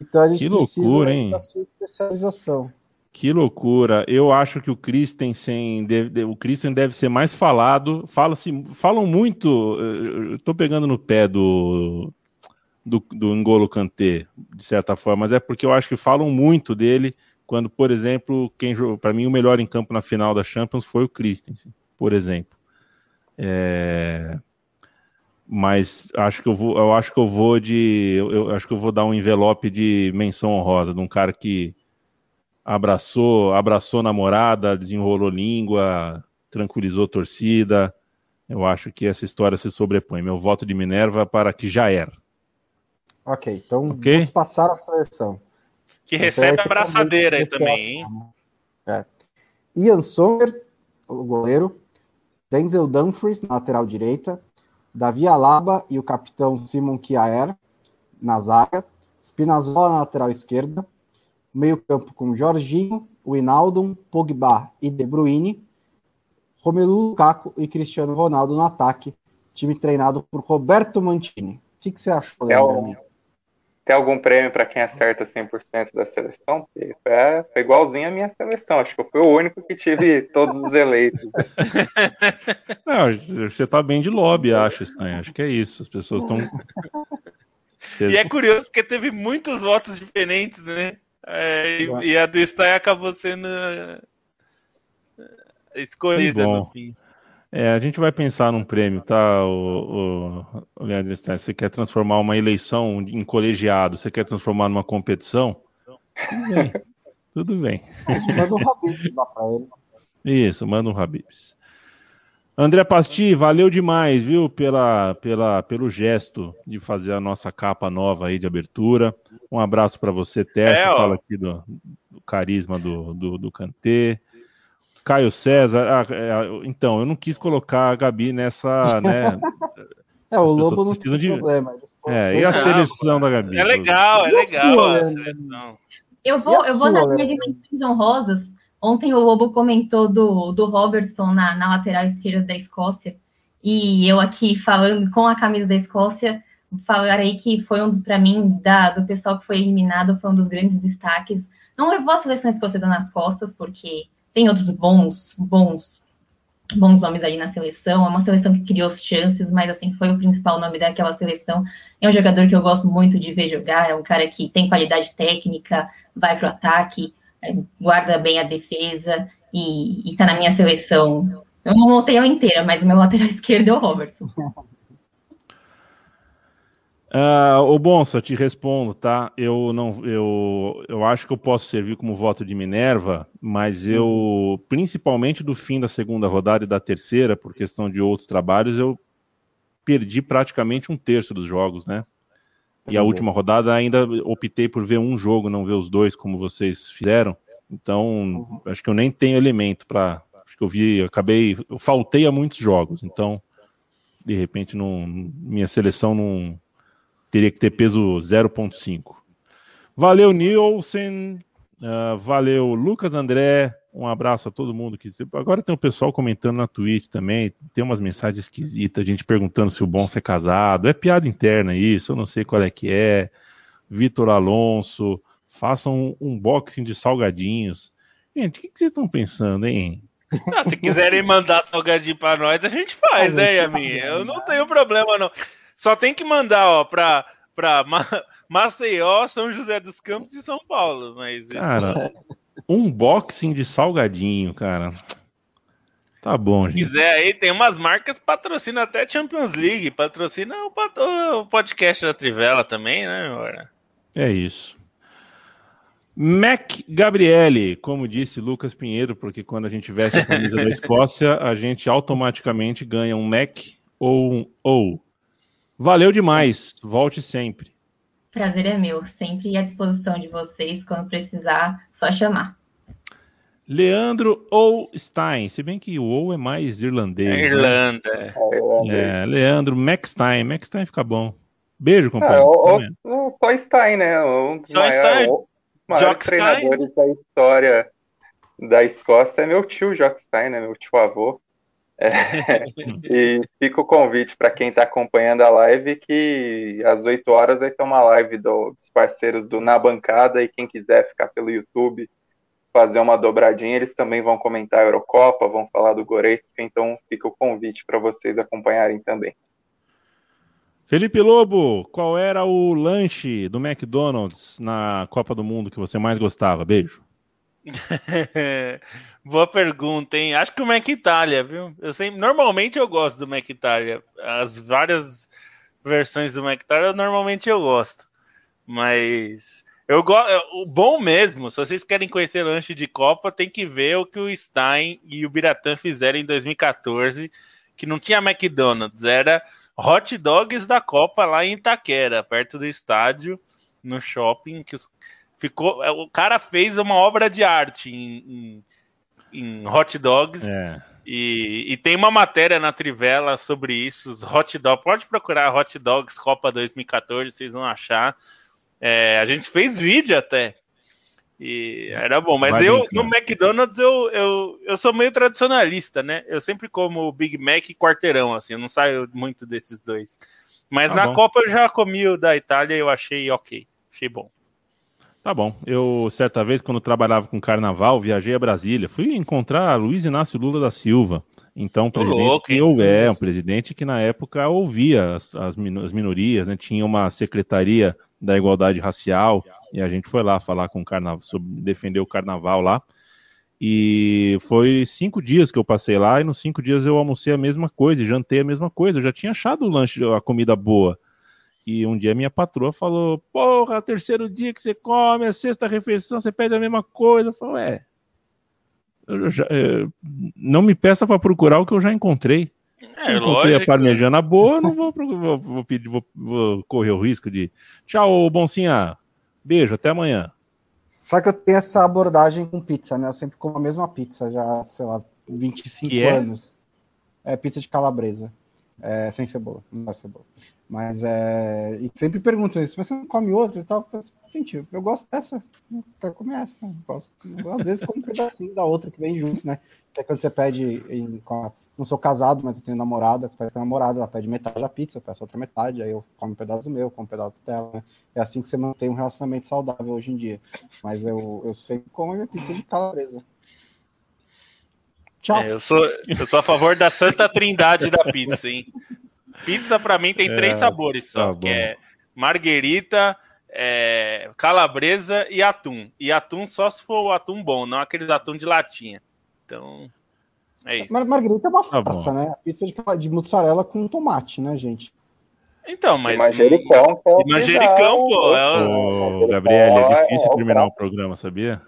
Então a gente que loucura, hein? da sua especialização. Que loucura. Eu acho que o Christensen deve, o Christensen deve ser mais falado. Fala -se, falam muito. Eu tô pegando no pé do, do, do Ngolo Kanté, de certa forma, mas é porque eu acho que falam muito dele quando, por exemplo, quem para mim o melhor em campo na final da Champions foi o Christensen, por exemplo. É, mas acho que eu vou, eu acho que eu vou de, eu, eu acho que eu vou dar um envelope de menção honrosa de um cara que abraçou, abraçou namorada, desenrolou língua, tranquilizou torcida. Eu acho que essa história se sobrepõe. Meu voto de Minerva para que já era. Ok, então okay? vamos passar a seleção. Que então, recebe a abraçadeira aí também, hein? É. Ian Sommer, o goleiro. Denzel Dumfries, na lateral direita. Davi Alaba e o capitão Simon Kiaer, na zaga. Spinazzola na lateral esquerda meio-campo com Jorginho, Winaldum, Pogba e De Bruyne, Romelu Lukaku e Cristiano Ronaldo no ataque, time treinado por Roberto Mantini. O que, que você achou, tem, algum, tem algum prêmio para quem acerta 100% da seleção? É, foi igualzinho a minha seleção, acho que eu fui o único que tive todos os eleitos. Não, você está bem de lobby, acho, Stan. Acho que é isso. As pessoas estão. E é curioso porque teve muitos votos diferentes, né? É, e, e, a do Stein acabou sendo é, escolhida no fim. É, a gente vai pensar num prêmio, tá, o, o, o Leandro Stein? Você quer transformar uma eleição em colegiado, você quer transformar numa competição? Tudo bem. Tudo bem. Manda um Habibs lá pra ele. Isso, manda um Habibs. André Pasti, valeu demais, viu, pela, pela, pelo gesto de fazer a nossa capa nova aí de abertura. Um abraço para você, Tessa. É, fala aqui do, do carisma do, do, do Kantê. Caio César, ah, é, então, eu não quis colocar a Gabi nessa, né? É, o Lobo não tem de... problema. É, e a seleção da Gabi? É legal, é legal a seleção. Eu vou, eu vou nas minhas dimensões honrosas, Ontem o Lobo comentou do, do Robertson na, na lateral esquerda da Escócia, e eu aqui falando com a camisa da Escócia, falarei que foi um dos, para mim, da, do pessoal que foi eliminado, foi um dos grandes destaques. Não levou a seleção escocesa nas costas, porque tem outros bons, bons, bons nomes aí na seleção. É uma seleção que criou chances, mas assim, foi o principal nome daquela seleção. É um jogador que eu gosto muito de ver jogar, é um cara que tem qualidade técnica, vai para o ataque, guarda bem a defesa e, está na minha seleção. Eu não montei ela inteira, mas o meu lateral esquerdo é o Robertson. Uh, o Bonsa, te respondo, tá? Eu não, eu, eu acho que eu posso servir como voto de Minerva, mas eu, principalmente do fim da segunda rodada e da terceira, por questão de outros trabalhos, eu perdi praticamente um terço dos jogos, né? E a última rodada ainda optei por ver um jogo, não ver os dois, como vocês fizeram. Então, uhum. acho que eu nem tenho elemento para. Acho que eu vi, eu acabei. Eu faltei a muitos jogos. Então, de repente, não, minha seleção não teria que ter peso 0,5. Valeu, Nielsen. Uh, valeu, Lucas André. Um abraço a todo mundo que. Agora tem o pessoal comentando na Twitch também. Tem umas mensagens esquisitas, a gente perguntando se o bom é casado. É piada interna isso, eu não sei qual é que é. Vitor Alonso, façam um unboxing de salgadinhos. Gente, o que, que vocês estão pensando, hein? Ah, se quiserem mandar salgadinho para nós, a gente faz, né, Yamin? Eu não tenho problema, não. Só tem que mandar, ó, para para Maceió, São José dos Campos e São Paulo. Mas cara, isso... unboxing de salgadinho, cara. Tá bom, Se gente. quiser aí, tem umas marcas que patrocinam até Champions League, patrocina o, podcast da Trivela também, né, meu? É isso. Mac Gabriele, como disse Lucas Pinheiro, porque quando a gente veste a camisa da Escócia, a gente automaticamente ganha um Mac ou um ou. Valeu demais, volte sempre. Prazer é meu, sempre à disposição de vocês, quando precisar, só chamar. Leandro ou Stein, se bem que o ou é mais irlandês. É né? Irlanda. Né? É, Leandro, Max Stein, Max Stein fica bom. Beijo, companheiro. É, o, o, só Stein, né? Um dos só maiores, Stein. maiores treinadores da história da Escócia é meu tio Jock Stein, né? Meu tio avô. É, e fica o convite para quem está acompanhando a live que às 8 horas vai ter uma live do, dos parceiros do Na Bancada e quem quiser ficar pelo YouTube fazer uma dobradinha, eles também vão comentar a Eurocopa, vão falar do Goretzka, então fica o convite para vocês acompanharem também. Felipe Lobo, qual era o lanche do McDonald's na Copa do Mundo que você mais gostava? Beijo. Boa pergunta, hein? Acho que o Mac Italia, viu? Eu sempre, normalmente eu gosto do Mac Italia. As várias versões do Mac Italia, normalmente eu gosto. Mas eu gosto. O bom mesmo, se vocês querem conhecer lanche de Copa, tem que ver o que o Stein e o Biratã fizeram em 2014, que não tinha McDonald's, era hot dogs da Copa lá em Itaquera, perto do estádio, no shopping, que os ficou. É, o cara fez uma obra de arte em, em, em hot dogs. É. E, e, tem uma matéria na Trivela sobre isso, os hot dogs. Pode procurar Hot Dogs Copa 2014, vocês vão achar. É, a gente fez vídeo até. E era bom, mas Vai eu no McDonald's eu, eu, eu sou meio tradicionalista, né? Eu sempre como o Big Mac e quarteirão, assim, eu não saio muito desses dois. Mas tá na bom. Copa eu já comi o da Itália e eu achei ok, achei bom. Tá bom. Eu, certa vez, quando trabalhava com carnaval, viajei a Brasília. Fui encontrar Luiz Inácio Lula da Silva. Então, um presidente louco, que eu, é, um presidente que na época ouvia as, as, minorias, né? Tinha uma secretaria da igualdade racial e a gente foi lá falar com o carnaval, sobre defender o carnaval lá. E foi cinco dias que eu passei lá e nos cinco dias eu almocei a mesma coisa e jantei a mesma coisa. Eu já tinha achado o lanche, a comida boa. E um dia minha patroa falou: Porra, terceiro dia que você come, a sexta refeição, você pede a mesma coisa. Eu falei: É. Eu já, eu, não me peça para procurar o que eu já encontrei. É, Se eu encontrei lógico. a parmejana boa, não vou, vou, vou, pedir, vou, vou correr o risco de. Tchau, Boncinha. Beijo, até amanhã. Só que eu tenho essa abordagem com pizza, né? Eu sempre como a mesma pizza, já, sei lá, 25 que é? anos. É? é pizza de calabresa. É, sem cebola, não é cebola. Mas é. E sempre perguntam isso, mas você não come outras e tal? Assim, Gente, eu gosto dessa, eu quero comer essa. Eu gosto, eu, às vezes como um pedacinho da outra que vem junto, né? Que é quando você pede. Em, a, não sou casado, mas eu tenho namorada, tu pede com a namorada, ela pede metade da pizza, eu peço outra metade, aí eu como um pedaço do meu, como um pedaço dela, né? É assim que você mantém um relacionamento saudável hoje em dia. Mas eu, eu sempre como a minha pizza de calabresa. Tchau. É, eu, sou, eu sou a favor da santa trindade da pizza, hein? Pizza para mim tem é, três sabores só, tá que é marguerita, é, calabresa e atum. E atum só se for o atum bom, não aqueles atum de latinha. Então, é isso. Mas marguerita é uma tá farsa, né? A pizza de, de mussarela com tomate, né, gente? Então, mas. Manjericão, pô. Manjericão, pô. É... Ô, Gabriel, é difícil terminar o programa, sabia?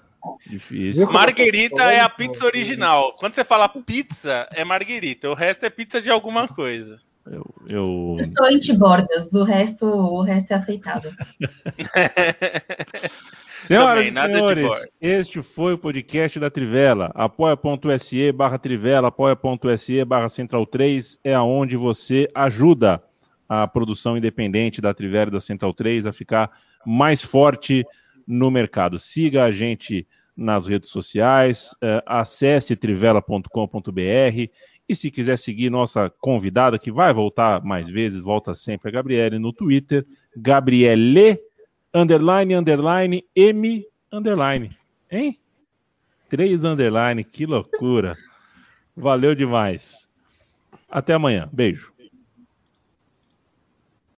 Difícil. Marguerita é a pizza original. Quando você fala pizza, é marguerita. O resto é pizza de alguma coisa. Eu, eu... eu estou anti-bordas, o resto, o resto é aceitável. Senhoras Também, e senhores, este foi o podcast da Trivela. apoia.se barra Trivela, apoia.se barra Central 3 é aonde você ajuda a produção independente da Trivela e da Central 3 a ficar mais forte no mercado. Siga a gente nas redes sociais, uh, acesse trivela.com.br e se quiser seguir nossa convidada, que vai voltar mais vezes, volta sempre, a Gabriele no Twitter, Gabriele, underline, underline, M, underline. Hein? Três underline, que loucura. Valeu demais. Até amanhã. Beijo.